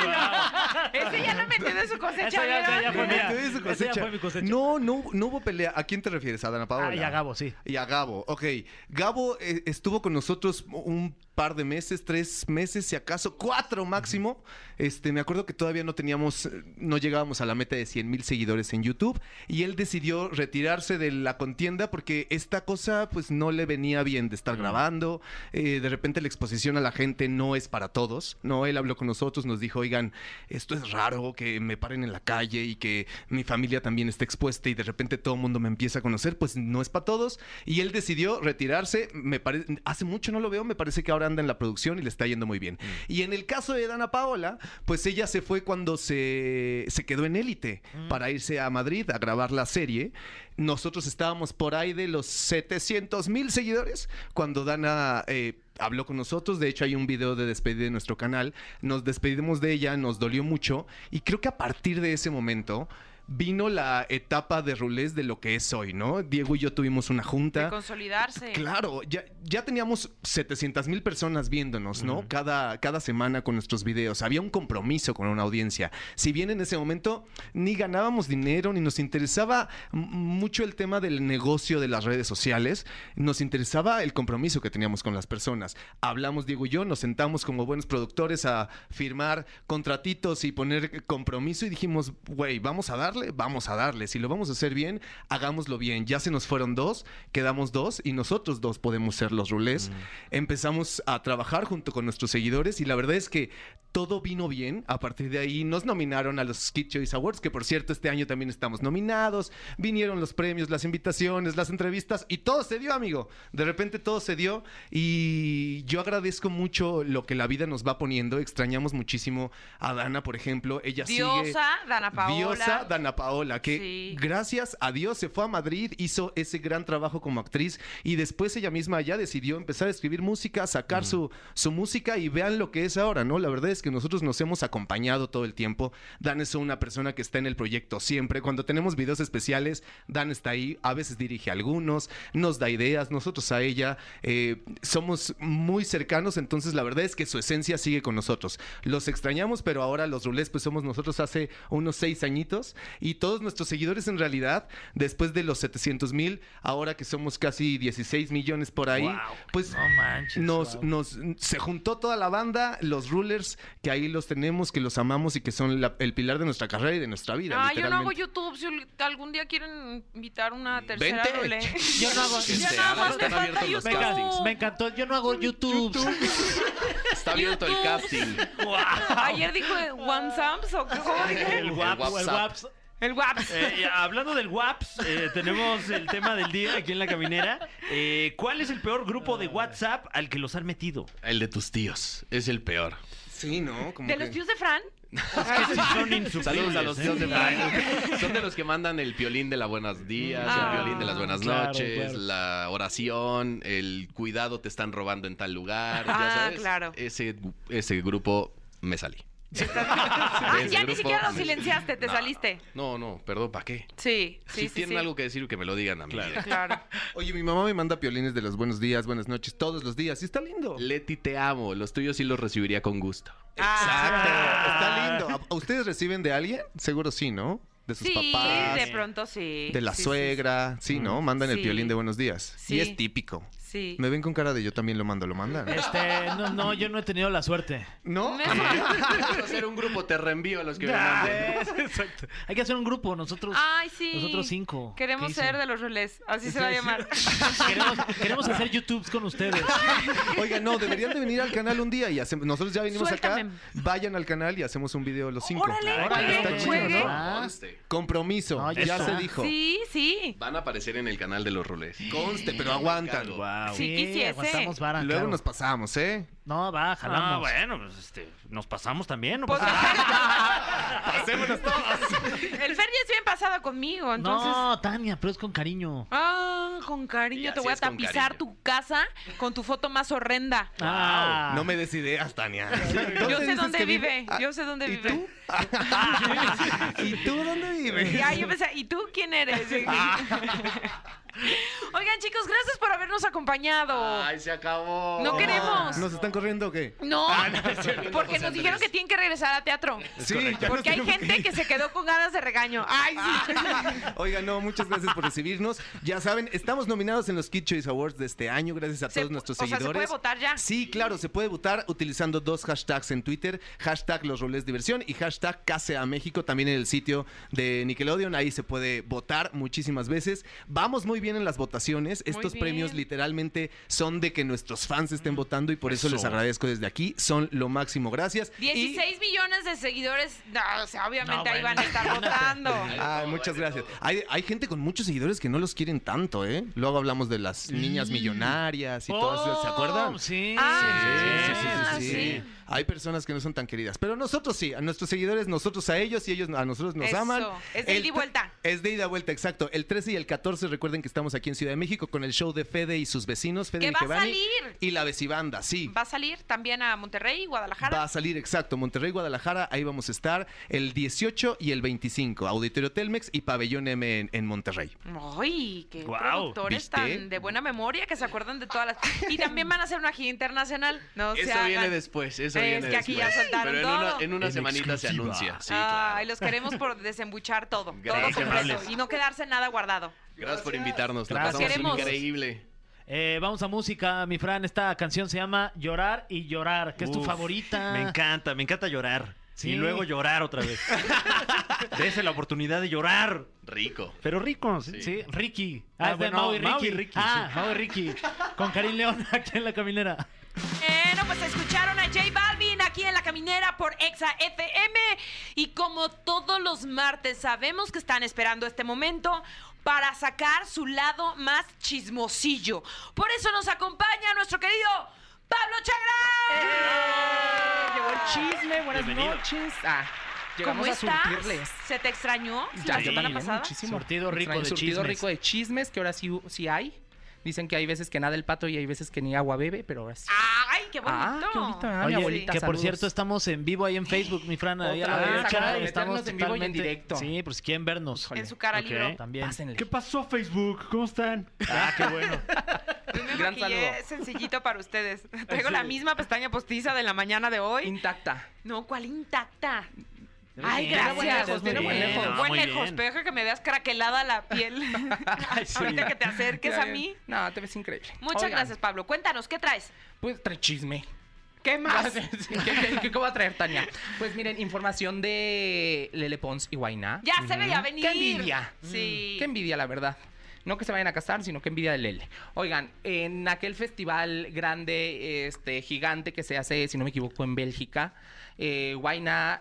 Ese ya lo metió de su cosecha, Esa ya- esa ya ¿vieron? fue mía. Metió de su Esa ya cosecha. fue mi cosecha. No, no, no hubo pelea. ¿A quién te refieres? ¿A Dana Paola? Ah, y a Gabo, sí. Y a Gabo, ok. Gabo eh, estuvo con nosotros un par de meses, tres meses, si acaso, cuatro máximo. Este, me acuerdo que todavía no teníamos, eh, no llegábamos a la meta de 100 mil seguidores en YouTube y él decidió retirarse de la contienda porque esta cosa pues no le venía bien de estar grabando. Eh, de repente la exposición a la gente no es para todos, ¿no? Él habló con nosotros, nos dijo, oigan, esto es raro que me paren en la calle y que mi familia también esté expuesta y de repente todo el mundo me empieza a conocer, pues no es para todos. Y él decidió retirarse, me parece, hace mucho no lo veo, me parece que ahora anda en la producción y le está yendo muy bien. Y en el caso de Dana Paola, pues ella se fue cuando se, se quedó en élite para irse a Madrid a grabar la serie. Nosotros estábamos por ahí de los 700 mil seguidores cuando Dana... eh, habló con nosotros. De hecho, hay un video de despedida de nuestro canal. Nos despedimos de ella, nos dolió mucho. Y creo que a partir de ese momento vino la etapa de rulés de lo que es hoy, ¿no? Diego y yo tuvimos una De junta. consolidarse. Claro, ya, ya teníamos 700 mil personas viéndonos, ¿no? cada, cada semana con nuestros videos. Había un compromiso con una audiencia. Si bien en ese momento ni ganábamos dinero, ni nos interesaba mucho el tema del negocio de las redes sociales, nos interesaba el compromiso que teníamos con las personas. Hablamos, Diego y yo, nos sentamos como buenos productores a firmar contratitos y poner compromiso y dijimos, güey, vamos a darle, vamos a darle. Si lo vamos a hacer bien, hagámoslo bien. Ya se nos fueron dos, quedamos dos y nosotros dos podemos ser los rulés. Empezamos a trabajar junto con nuestros seguidores y la verdad es que todo vino bien. A partir de ahí nos nominaron a los Kid Choice Awards, que por cierto este año también estamos nominados. Vinieron los premios, las invitaciones, las entrevistas y todo se dio, amigo. De repente todo se dio y yo agradezco mucho lo que la vida nos va poniendo. Extrañamos muchísimo a Dana, por ejemplo. Ella sigue... Diosa, Dana Paola. Diosa Dana Paola, que Sí. gracias a Dios se fue a Madrid, hizo ese gran trabajo como actriz y después ella misma ya decidió empezar a escribir música, sacar su, su música y vean lo que es ahora, ¿no? La verdad es que nosotros nos hemos acompañado todo el tiempo. Dan es una persona que está en el proyecto siempre. Cuando tenemos videos especiales, Dan está ahí, a veces dirige algunos, nos da ideas, nosotros a ella. eh, somos muy cercanos, entonces la verdad es que su esencia sigue con nosotros. Los extrañamos, pero ahora los rulés pues somos nosotros hace unos seis añitos y todos nuestros seguidores en realidad, después de los 700 mil, ahora que somos casi 16 millones por ahí, Wow. pues No manches, nos, wow. nos se juntó toda la banda, los rulers que ahí los tenemos, que los amamos y que son la- el pilar de nuestra carrera y de nuestra vida. Ah, yo no hago. YouTube. Si algún día quieren invitar una tercera Vente. rolé. Yo no hago. Ya Este, nada más me están falta abiertos los Me, YouTube. encantó, castings. me encantó. Yo no hago YouTube. Está abierto el YouTube. casting. Ayer dijo WhatsApp o cómo dije. El. WhatsApp. El WhatsApp. El WhatsApp. Eh, hablando del WhatsApp, eh, tenemos el tema del día aquí en la caminera. Eh, ¿Cuál es el peor grupo de WhatsApp al que los han metido? El de tus tíos. Es el peor. Sí, ¿no? Como ¿De que- los tíos de Fran? Que sí son insufribles. Saludos a los tíos de Frank. Son de los que mandan el piolín de las buenos días, Ah, el violín de las buenas claro, noches, claro. la oración, el cuidado te están robando en tal lugar. Ah, ya sabes. claro. Ese, ese grupo me salí. Ah, ya ni siquiera lo silenciaste, te No, saliste. No, no, perdón, ¿para qué? Sí, sí, si sí. tienen sí. algo que decir, que me lo digan a mí. Claro. Claro. Oye, mi mamá me manda piolines de los buenos días, buenas noches, todos los días. Y está lindo. Leti, te amo. Los tuyos sí los recibiría con gusto. Exacto. Ah. Está lindo. ¿A- ¿Ustedes reciben de alguien? Seguro sí, ¿no? De sus Sí, papás. de pronto sí. De la Sí, sí, suegra, sí, ¿no? Mandan el Sí. piolín de buenos días. Sí. Y es típico. Sí. Me ven con cara de yo también lo mando, lo mandan. Este, no, no, yo no he tenido la suerte. ¿No? Vamos a hacer un grupo, te reenvío a los que me manden. Exacto. Hay que hacer un grupo, nosotros. Ay, sí. Nosotros cinco. Queremos ¿Qué dicen? ser de los relés. Así se va a llamar. Queremos, queremos hacer YouTubes con ustedes. Oiga, no, deberían de venir al canal un día y hacemos, nosotros ya venimos Suéltame. acá. Vayan al canal y hacemos un video los cinco. Órale, Órale, Está chido. ¿no? Ah. Compromiso, No, ya se dijo. Sí, sí. Van a aparecer en el canal de los roles. Conste, pero aguantan. Wow. Sí, quisiese. aguantamos vara, Luego claro. nos pasamos, ¿eh? No, va, jalamos. Ah, bueno, pues este, nos pasamos también. ¿no? Pues, pasa nada. Hacémonos todos. El Fer ya es bien pasada conmigo, entonces. No, Tania, pero es con cariño. Ah, con cariño. Te así voy a es con tapizar cariño. tu casa con tu foto más horrenda. Ah. No me des ideas, Tania. Yo sé dónde vive. Yo sé dónde ¿Y vive. tú? ¿Y tú dónde vives? Ya, yo pensé, ¿y tú quién eres? Oigan, chicos, gracias por habernos acompañado. Ay, se acabó. No queremos. ¿Nos están corriendo o qué? No, Ah, porque nos dijeron que tienen que regresar a teatro. Sí, ya nos Porque hay tenemos gente ir. que se quedó con ganas de regaño. Ay, sí. Oiga, no, muchas gracias por recibirnos. Ya saben, estamos nominados en los Kid Choice Awards de este año, gracias a Se- todos nuestros o sea, ¿se seguidores. puede votar ya? Sí, claro, se puede votar utilizando dos hashtags en Twitter, hashtag los roles diversión y hashtag CASEA México, también en el sitio de Nickelodeon, ahí se puede votar muchísimas veces. Vamos muy bien en las votaciones, estos bien. premios literalmente son de que nuestros fans estén votando y por eso, Eso. Agradezco desde aquí, son lo máximo, gracias. Y- 16 millones de seguidores. No, o sea, obviamente No, ahí bueno, van a estar votando. Ah, muchas gracias. Hay, hay gente con muchos seguidores que no los quieren tanto, ¿eh? Luego hablamos de las niñas millonarias y todas esas, ¿se acuerdan? Oh, Sí. Ah, Sí, sí, sí, sí. sí. Hay personas que no son tan queridas, pero nosotros sí, a nuestros seguidores, nosotros a ellos y ellos a nosotros nos Eso. aman. Es de ida y vuelta. Es de ida y vuelta, exacto. El 13 y el 14, recuerden que estamos aquí en Ciudad de México con el show de Fede y sus vecinos, Fede Que y va a Giovanni, salir. Y la vecibanda, sí. Va a salir también a Monterrey, Guadalajara. Va a salir, exacto. Monterrey, Guadalajara, ahí vamos a estar el 18 y el 25. Auditorio Telmex y Pabellón M en, en Monterrey. Ay, qué Guau, productores ¿viste? tan de buena memoria que se acuerdan de todas las. Y también van a hacer una gira internacional. No se Eso hagan. viene después, eso Es viene que aquí ya después. soltaron Pero en una, en una En semanita se exclusiva. anuncia. Sí, Ay, claro. los queremos por desembuchar todo. Gracias. Todo completo. Y no quedarse nada guardado. Gracias por invitarnos. La Gracias. pasamos Queremos. increíble. Eh, vamos a música, mi Fran. Esta canción se llama Llorar y Llorar, que es tu Uf, favorita. Me encanta, me encanta llorar. Sí. Y luego llorar otra vez. Dese la oportunidad de llorar. Rico. Pero rico, sí. Sí, Ricky. Ah, Ah, es de bueno, Mau y Ricky. Mau y Ricky, ah, sí. Mau y Ricky. Con Karim León aquí en la caminera. Bueno, pues escucharon a J Balvin aquí en La Caminera por Exa FM. Y como todos los martes, sabemos que están esperando este momento para sacar su lado más chismosillo. Por eso nos acompaña nuestro querido Pablo Chagrán. ¡Eh! Llegó el chisme, buenas Bienvenido. noches. Ah, ¿Cómo a estás? surtirles. ¿Se te extrañó Ya, la yo semana también, pasada? muchísimo. Surtido rico de surtido chismes. rico de chismes, que ahora sí, sí hay. Dicen que hay veces que nada el pato y hay veces que ni agua bebe, pero ahora sí. ¡Ay, qué bonito! Ah, qué bonito, ah, mi Oye, abuelita, que por saludos. cierto estamos en vivo ahí en Facebook, mi Fran, ahí a Otra la vez, derecha. acabo de Estamos meternos en vivo y en totalmente- directo. Sí, pues quieren vernos. Híjole. En su cara Ok. libro. También. Pásenle. ¿Qué pasó, Facebook? ¿Cómo están? Ah, qué bueno. Gran saludo. sencillito para ustedes. Traigo la misma pestaña postiza de la mañana de hoy. Intacta. No, ¿cuál intacta? Ay, gracias. buen lejos, muy tiene buen bien. lejos. No, buen muy lejos, pero deja que me veas craquelada la piel. Ahorita que te acerques Ya, a mí. No, te ves increíble. Muchas Oigan, gracias, Pablo. Cuéntanos, ¿qué traes? Pues trae chisme. ¿Qué más? Sí, ¿Qué, qué- qué- qué va a traer Tania? Pues miren, información de Lele Pons y Guainá. Ya se veía venir. ¡Qué envidia! Sí. Qué envidia, la verdad. No que se vayan a casar, sino que envidia de Lele. Oigan, en aquel festival grande, este, gigante que se hace, si no me equivoco, en Bélgica, eh,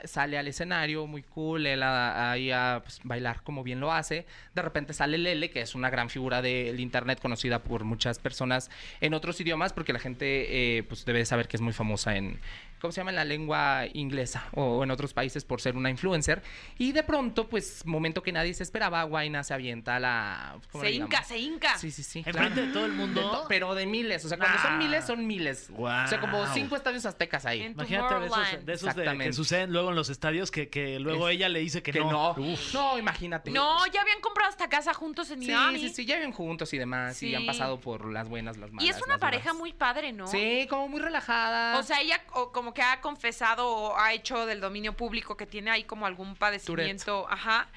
sale al escenario, muy cool, él ahí a pues, bailar como bien lo hace. De repente sale Lele, que es una gran figura del internet, conocida por muchas personas en otros idiomas, porque la gente eh, pues debe saber que es muy famosa en, ¿cómo se llama? En la lengua inglesa o en otros países por ser una influencer. Y de pronto, pues, momento que nadie se esperaba, Guayna se avienta a la... ¿cómo Se hinca, se hinca. Sí, sí, sí. Enfrente claro. de todo el De mundo. to- pero de miles, o sea, cuando son miles, son miles. O sea, como cinco estadios aztecas ahí. Imagínate de esos, de de- que suceden luego en los estadios que, que luego Es- ella le dice que, que no. no. No, imagínate. No, ya habían comprado esta casa juntos en Sí, Miami. sí, sí, ya viven juntos y demás. Y Sí. han pasado por las buenas, las malas. Y es una pareja muy padre, ¿no? Sí, como muy relajada. O sea, ella o como que ha confesado o ha hecho del dominio público que tiene ahí como algún padecimiento, ajá,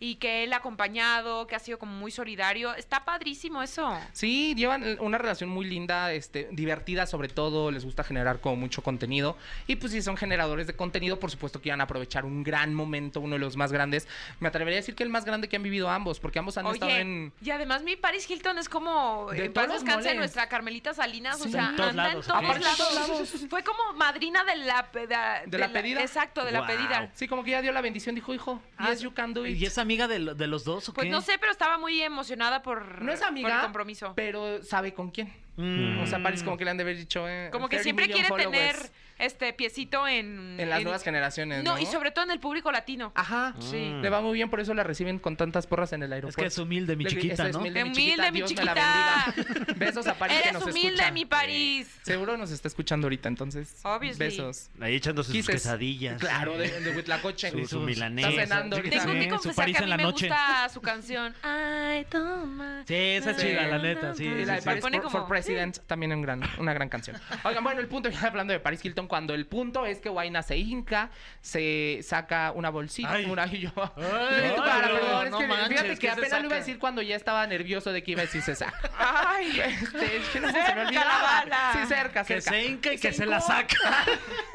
y que él ha acompañado, que ha sido como muy solidario. Está padrísimo eso. Sí, llevan una relación muy linda, este, divertida sobre todo, les gusta generar como mucho contenido. Y pues si son generadores de contenido, por supuesto que iban a aprovechar un gran momento, uno de los más grandes. Me atrevería a decir que el más grande que han vivido ambos, porque ambos han estado Oye, en... y además mi Paris Hilton es como De en todos paz los descanse moles. nuestra Carmelita Salinas, o sea, En todos anda lados, en todos lados. todos lados. Fue como madrina de la ¿De la pedida? Exacto, de la pedida. Sí, como que ya dio la bendición, dijo, hijo, yes, you can do it. ¿Y es amiga de, lo- de los dos o Pues qué? no sé, pero estaba muy emocionada por, No es por amiga, el compromiso. pero sabe con quién. Mm. O sea, Paris como que le han de haber dicho... eh, Como que 30 siempre quiere followers tener este piecito en... En las nuevas generaciones, ¿no? No, y sobre todo en el público latino. Ajá, Sí. Le va muy bien, por eso la reciben con tantas porras en el Es aeropuerto. que es humilde, mi Le- chiquita, es ¿no? humilde, mi Humilde, chiquita. mi Dios me chiquita. la bendiga. Besos a Paris que Eres nos humilde, escucha. mi París. Seguro nos está escuchando ahorita, entonces. Obviously. Besos. Ahí echándose sus quesadillas. Claro, de, de Huitlacoche. Su, su sus- milanesa. Está cenando ahorita. Tengo Sí, que su confesar París que a en mí la me gusta su canción. Don't mind. Sí, esa es chida, la neta. Sí, Y sí, la de Pone for, como- for President, también un gran, una gran canción. Oigan, bueno, el punto, ya hablando de Paris Hilton, cuando el punto es que Guayna se hinca, se saca una bolsita, Ay. una y yo. Ay, Para, perdón, es que manches, fíjate ¿qué que apenas lo iba a decir cuando ya estaba nervioso de que iba a decir se saca. Ay, Este, es que no sé, se me olvidaba. Sí, cerca, Que cerca. se hinca y que se la saca.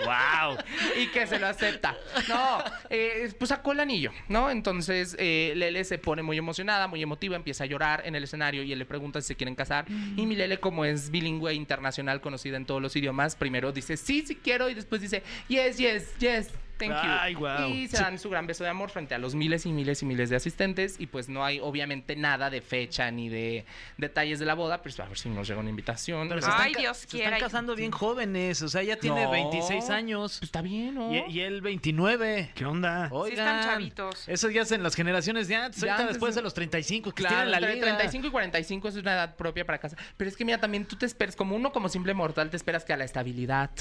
¡Wow! y que se lo acepta. No, eh, pues sacó el anillo, ¿no? Entonces eh, Lele se pone muy emocionada, muy emotiva, empieza a llorar en el escenario y él le pregunta si se quieren casar. Y mi Lele, como es bilingüe internacional, conocida en todos los idiomas, primero dice sí, sí quiero y después dice yes, yes, yes. Thank you. Ay, guau. Y se dan su gran beso de amor frente a los miles y miles y miles de asistentes. Y pues no hay obviamente nada de fecha ni de detalles de la boda. Pero a ver si nos llega una invitación. Pero se Ay, están, Dios se quiera. están casando bien jóvenes. O sea, ella tiene No. 26 años. Pues está bien, ¿no? Y, y él 29. ¿Qué onda? Oigan, están chavitos. Eso ya es en las generaciones de antes. Ya antes después de- de los 35, que Claro, tienen la entre liga. 35 y 45 es una edad propia para casa. Pero es que mira, también tú te esperas, como uno como simple mortal, te esperas que a la estabilidad,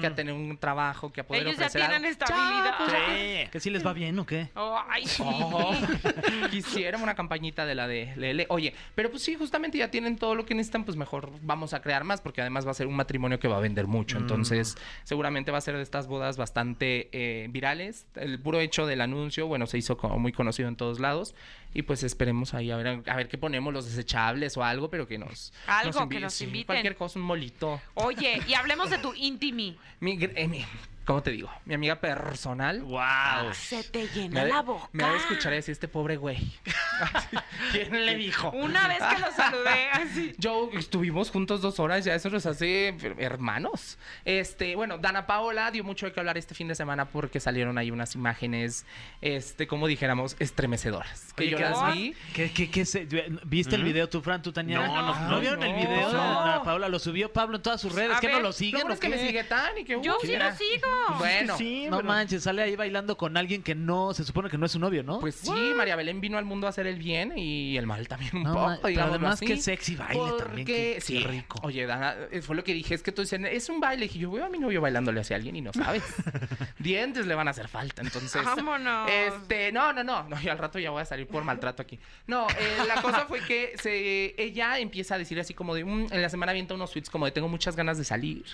que a tener un trabajo, que a poder Ellos ya ofrecer tienen algo. Estabilidad. pues, Sí. ¿Que sí les va bien o qué? Ay, sí. Oh, quisiera una campañita de la de Lele. Oye, pero pues sí, justamente ya tienen todo lo que necesitan, pues mejor vamos a crear más, porque además va a ser un matrimonio que va a vender mucho. Entonces, seguramente va a ser de estas bodas bastante eh, virales. El puro hecho del anuncio, bueno, se hizo como muy conocido en todos lados. Y pues esperemos ahí a ver, a ver qué ponemos, los desechables o algo, pero que nos. Algo, que invi- nos sí, inviten. Cualquier cosa, un molito. Oye, y hablemos de tu intimi. Mi, eh, mi- ¿Cómo te digo? Mi amiga personal. ¡Wow! Se te Me llena la boca. Me ha de escuchar decir este pobre güey. ¿Quién le dijo? Una vez que lo saludé, así. Yo estuvimos juntos dos horas, ya eso nos hace hermanos. Este, bueno, Dana Paola dio mucho de qué hablar este fin de semana porque salieron ahí unas imágenes, este, como dijéramos, estremecedoras. Que Oye, yo ¿qué- las vi. ¿Qué, qué, qué se- ¿Viste el video tú, Fran? ¿Tú, Tania? No, no, ¿No vieron el no. video? No. Ana Paula lo subió Pablo en todas sus redes. A ¿Qué no ver, lo Lo siguen bueno o es que me qué? sigue tan y que Yo sí lo sigo. Bueno, Sí, No pero- manches, sale ahí bailando con alguien que no, se supone que no es su novio, ¿no? Pues sí, María Belén vino al mundo a hacer el bien y el mal también un No, poco, pero además así. qué sexy baile también, Porque- qué- qué sí, rico. Oye, Dana, eh, fue lo que dije, es que tú dices, es un baile. Y yo veo a mi novio bailándole hacia alguien y no sabes. Dientes le van a hacer falta, entonces. Vámonos. Este, no, no, no, no, y al rato ya voy a salir por maltrato aquí. No, eh, la cosa fue que se, ella empieza a decir así como de, "Mm", en la semana avienta unos tweets como de, tengo muchas ganas de salir,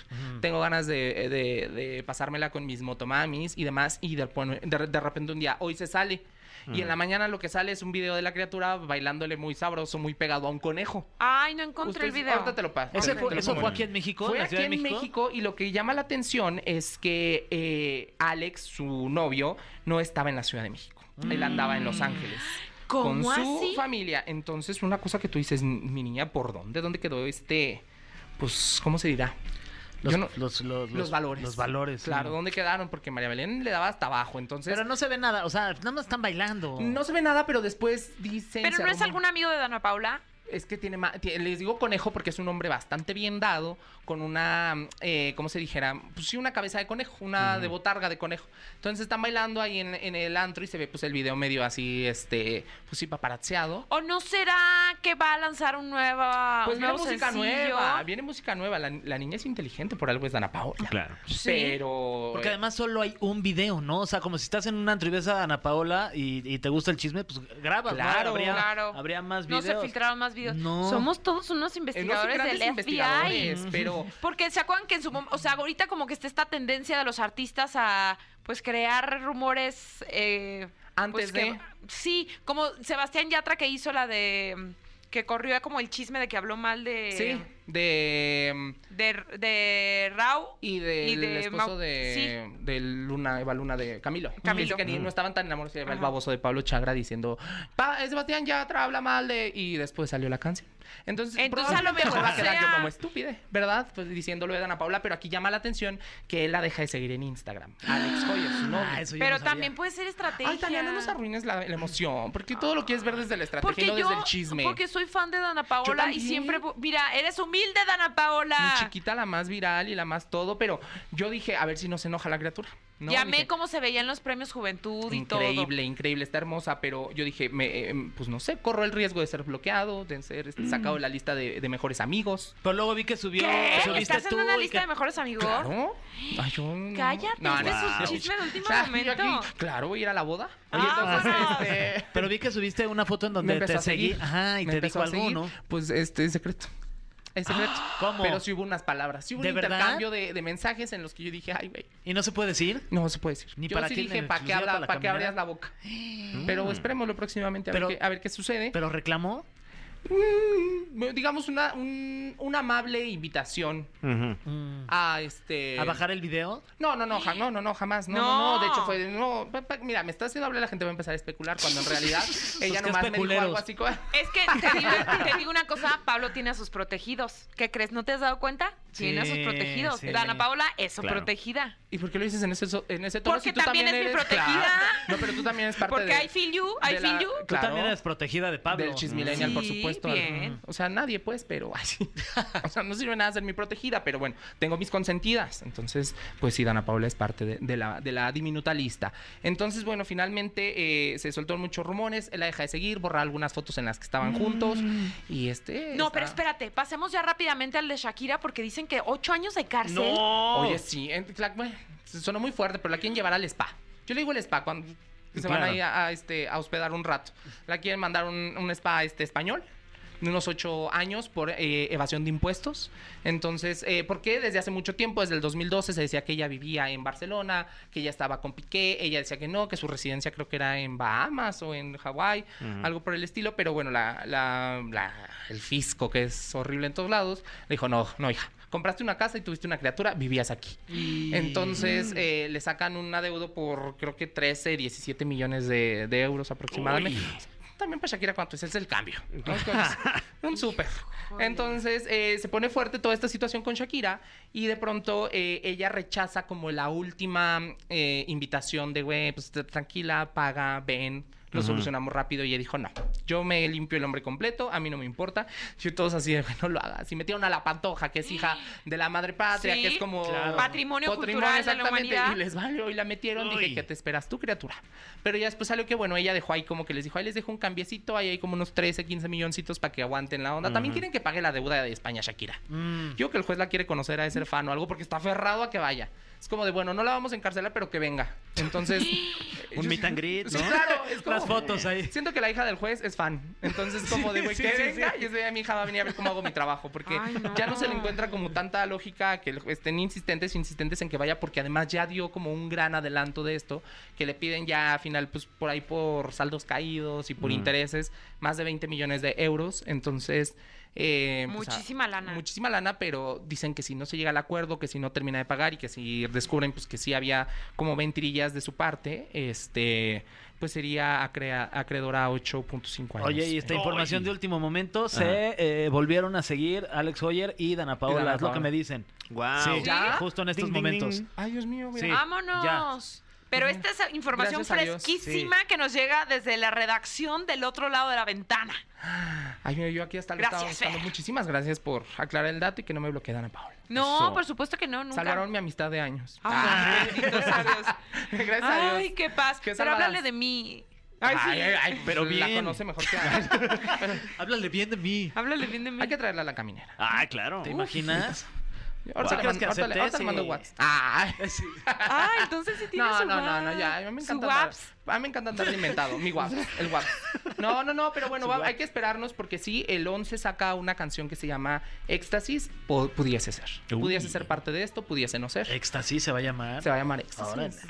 tengo ganas de, de- de pasármela con mis motomamis y demás, y de, bueno, de, de repente un día, hoy se sale. Y en la mañana lo que sale es un video de la criatura bailándole muy sabroso, muy pegado a un conejo. Ay, no encontré el video. Ahorita te lo paso. ¿Ese Ahorita fue, te lo eso fue aquí en México? Fue en aquí en México. y lo que llama la atención es que eh, Alex, su novio, no estaba en la Ciudad de México. Él andaba en Los Ángeles. ¿Cómo con su así? familia. Entonces, una cosa que tú dices, mi niña, ¿por dónde? ¿Dónde quedó este? Pues, ¿cómo se dirá? Los, no- los, los, los valores. Los valores. sí. Claro, ¿dónde quedaron? Porque María Belén le daba hasta abajo. Entonces, Pero no se ve nada, o sea, nada más están bailando. no se ve nada, pero después dicen. Pero no es algún amigo de Dana Paula. Es que tiene más. Les digo conejo porque es un hombre bastante bien dado, con una. Eh, ¿Cómo se dijera? Pues sí, una cabeza de conejo, una de botarga de conejo. Entonces están bailando ahí en, en el antro y se ve pues el video medio así, este. Pues sí, paparazziado. ¿O no será que va a lanzar un, nueva, Pues un viene nuevo música sencillo? nueva, viene música nueva. La, la niña es inteligente, por algo es Dana Paola. Claro. Sí. Pero. Porque además solo hay un video, ¿no? O sea, como si estás en una antro y ves a Ana Paola y, y te gusta el chisme, pues grabas, ¿no? Claro, habría, claro. habría más No videos. se filtraron más videos. No. Somos todos unos eh, investigadores del investigadores, FBI. pero. Porque se acuerdan que en su mom- o sea, ahorita como que está esta tendencia de los artistas a pues crear rumores eh, Antes pues, que- de- sí, como Sebastián Yatra que hizo la de mm, que corrió como el chisme de que habló mal de Sí, de. de, de Rau Y del Y de esposo Mau- de, de Luna, Eva Luna de Camilo. Camilo. Que ni- no estaban tan enamorados. y El baboso de Pablo Chagra diciendo, pa, Sebastián Yatra habla mal de... Y después salió la canción. Entonces, Entonces, a lo probablemente mejor se va a quedar yo sea- como estúpide, ¿verdad? Pues diciéndolo de Dana Paula, pero aquí llama la atención que él la deja de seguir en Instagram. Alex novio. Ah, eso yo pero no sabía. también puede ser estrategia. Ay, Tania, no nos arruines la, la emoción, porque todo lo quieres ver desde la estrategia porque y no yo, desde el chisme. porque soy fan de Dana Paola y siempre, mira, eres humilde Dana Paola. Mi chiquita, la más viral y la más todo, pero yo dije, a ver si no se enoja la criatura. ¿no? me Dije, cómo se veía en los premios Juventud y todo. Increíble, increíble, está hermosa, pero yo dije, me, eh, pues no sé, corro el riesgo de ser bloqueado, de ser este, sacado de la lista de, de mejores amigos. Pero luego vi que subió, ¿Qué? subiste ¿Estás tú en una lista que- de mejores amigos? Claro. Ay, yo no- Cállate, No, este no. es un Wow. chisme de último O sea, momento. aquí, claro, voy a ir a la boda. Ah, Oye, entonces, este, Pero vi que subiste una foto en me donde empezó te a seguí. seguir. Ajá, y Me te dijo algo. ¿no? Pues este es secreto. Es secreto. ¿Cómo? Pero sí hubo unas palabras. Sí hubo ¿De un verdad? intercambio de, de mensajes en los que yo dije, ay, güey. ¿Y no se puede decir? No se puede decir. Ni Yo para sí qué, dije, ¿para qué, habla- para para qué caminera? abrías la boca? Pero esperémoslo próximamente a, Pero- ver, qué, a ver qué sucede. ¿Pero reclamó? Mm, digamos una, un- una amable invitación. Mm. a este ¿A bajar el video? no no no ja- no no no jamás no no, No. no. de hecho fue no pa- pa- mira me está haciendo hablar la gente va a empezar a especular cuando en realidad ella qué nomás me dijo especuleros. algo así como Es que te digo, te digo una cosa, Pablo tiene a sus protegidos. ¿Qué crees? ¿No te has dado cuenta? Tiene a sus Sí, protegidos. sí. Dana Paola es su Claro. protegida. ¿y por qué lo dices en ese en ese tono Porque si tú también es mi protegida. Claro. no pero tú también eres parte Porque de I feel you, I feel la- you. Tú Claro. también eres protegida de Pablo. Del chismillennial, por Sí, supuesto. bien. O sea, nadie, pues, pero así. o sea, no sirve nada ser mi protegida, pero bueno, tengo mis consentidas. Entonces, pues sí, Dana Paula es parte de, de la, de la diminuta lista. Entonces, bueno, finalmente eh, se soltó muchos rumores. Él la deja de seguir, borra algunas fotos en las que estaban juntos. Y este. No, está- pero espérate, pasemos ya rápidamente al de Shakira porque dicen que ocho años de cárcel. ¡No! Oye, sí, en- la- bueno, sonó muy fuerte, pero la quieren llevar al spa. Yo le digo el spa cuando se van Claro. ahí a, a, este, a hospedar un rato. La quieren mandar un, un spa este, español de unos ocho años por eh, evasión de impuestos. Entonces, eh, ¿por qué? Desde hace mucho tiempo, desde el 2012, se decía que ella vivía en Barcelona, que ella estaba con Piqué, ella decía que no, que su residencia creo que era en Bahamas o en Hawái, algo por el estilo, pero bueno, la, la- la- el fisco, que es horrible en todos lados, le dijo, no, no, hija, compraste una casa y tuviste una criatura, vivías aquí. Entonces, eh, le sacan un adeudo por creo que 13, 17 millones de, de euros aproximadamente. También para Shakira, ¿cuánto es? Es el cambio. un súper. Entonces, eh, se pone fuerte toda esta situación con Shakira y de pronto eh, ella rechaza como la última eh, invitación de, güey, pues tranquila, paga, ven, lo solucionamos rápido. Y ella dijo, no, yo me limpio el hombre completo, a mí no me importa. Y todos así, de, no lo hagas. Y metieron a la Pantoja, que es hija de la madre patria, Sí, que es como... claro. Patrimonio cultural de la exactamente. humanidad. Y les valió y la metieron. Uy. Dije, ¿qué te esperas tú, criatura? Pero ya después salió que, bueno, ella dejó ahí como que les dijo, ahí les dejo un cambiecito, ahí hay como unos 13, 15 milloncitos para que aguanten la onda. También quieren que pague la deuda de España, Shakira. Mm. Yo que el juez la quiere conocer a de ser fan o algo porque está aferrado a que vaya. Es como de, bueno, no la vamos a encarcelar, pero que venga. Entonces... Un yo- meet and greet, Sí, ¿no? claro. Es como, Las fotos ahí. Siento que la hija del juez es fan. Entonces, como de, güey, sí, que sí, venga. sí. Y ese día mi hija va a venir a ver cómo hago mi trabajo. Porque Ay, no. ya no se le encuentra como tanta lógica que estén insistentes, insistentes en que vaya. Porque además ya dio como un gran adelanto de esto. Que le piden ya al final, pues por ahí por saldos caídos y por intereses, más de 20 millones de euros. Entonces. Eh, pues, Muchísima lana. Muchísima lana, pero dicen que si no se llega al acuerdo, que si no termina de pagar y que si descubren pues que sí había como mentirillas de su parte, este pues sería acrea- acreedor a 8.5 años. Oye, y esta Eh, información de último momento, se eh, volvieron a seguir Alex Hoyer y Dana Paola, Dana es lo que me dicen. Wow. Sí, ¿Ya? justo en estos Ding, ding, momentos. ding. Ay, Dios mío, mira. Sí. Vámonos. Pero esta es información Gracias a fresquísima que nos llega desde la redacción del otro lado de la ventana. Ay, mira, yo aquí hasta le Gracias, estaba buscando. Fer. Muchísimas gracias por aclarar el dato y que no me bloquee Dana Paola. No, Eso. por supuesto que no, nunca. Salvaron mi amistad de años. Ay, bendito sea Dios. Gracias a Dios. Ay, qué paz. Qué Pero háblale de mí. Ay, sí. Ay, ay, ay, pero La bien. conoce mejor que Pero Háblale bien de mí. Háblale bien de mí. Hay que traerla a la caminera. Ah, claro. ¿Te imaginas? Ahorita, ¿Sí le, crees que mando, ahorita, le Sí. WhatsApp. Ah, entonces sí tiene No, su no, no, no, WhatsApp. ya. A mí me encanta andar, a mí me encanta andar inventado. Mi WhatsApp, el WhatsApp. No, no, no, pero bueno, va- hay que esperarnos porque sí, el 11 saca una canción que se llama Éxtasis. Pudiese ser. Uy. Pudiese ser parte de esto, pudiese no ser. Éxtasis se va a llamar. Se va a llamar Éxtasis.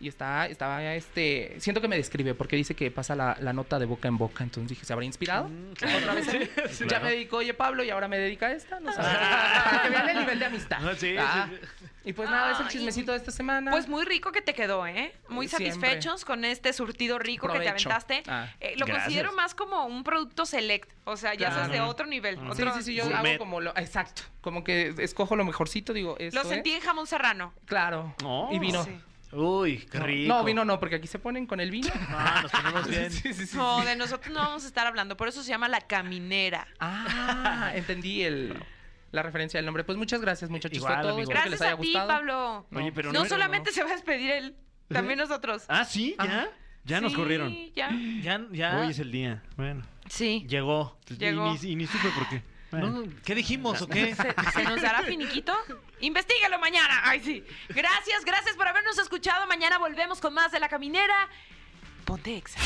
Y está, estaba este. Siento que me describe porque dice que pasa la, la nota de boca en boca. Entonces dije, ¿se habrá inspirado? Otra vez. mí? Ya me dedicó, oye Pablo, y ahora me dedica a esta. No sé. Para que vean el nivel de amistad. Ah, sí, Ah. sí, Y pues nada, es el Ay. chismecito de esta semana. Pues muy rico que te quedó, ¿eh? Muy Siempre. satisfechos con este surtido rico que te aventaste. Ah. Eh, lo Gracias. considero más como un producto select. O sea, ya sabes, de Claro. otro nivel. Sí, otro- sí, sí, yo Gourmet. hago como lo. Exacto. Como que escojo lo mejorcito, digo. Esto, Lo sentí ¿eh? en jamón serrano. Claro. Oh. y vino. Sí. Uy, qué rico. No, vino no, porque aquí se ponen con el vino. Ah, nos ponemos bien. sí, sí, sí. No, de nosotros no vamos a estar hablando. Por eso se llama la caminera. Ah, entendí el, la referencia del nombre. Pues muchas gracias, muchachos. Igual, Fue todo. amigo. Espero que Gracias les haya a ti, gustado. Pablo. Oye, pero no, no, solamente se va a despedir él, también nosotros. Ah, sí, ya. Ya nos Sí, corrieron. Ya. Ya, ya Hoy es el día. Bueno. Sí. llegó. Llegó. Y, ni, y ni supe por qué. Bueno. No, ¿Qué dijimos o qué? ¿Se, se nos dará finiquito? Investígalo mañana. Ay, sí. Gracias, gracias por habernos escuchado. Mañana volvemos con más de La Caminera. Ponte exa.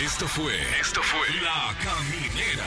Esto fue. Esto fue. La Caminera.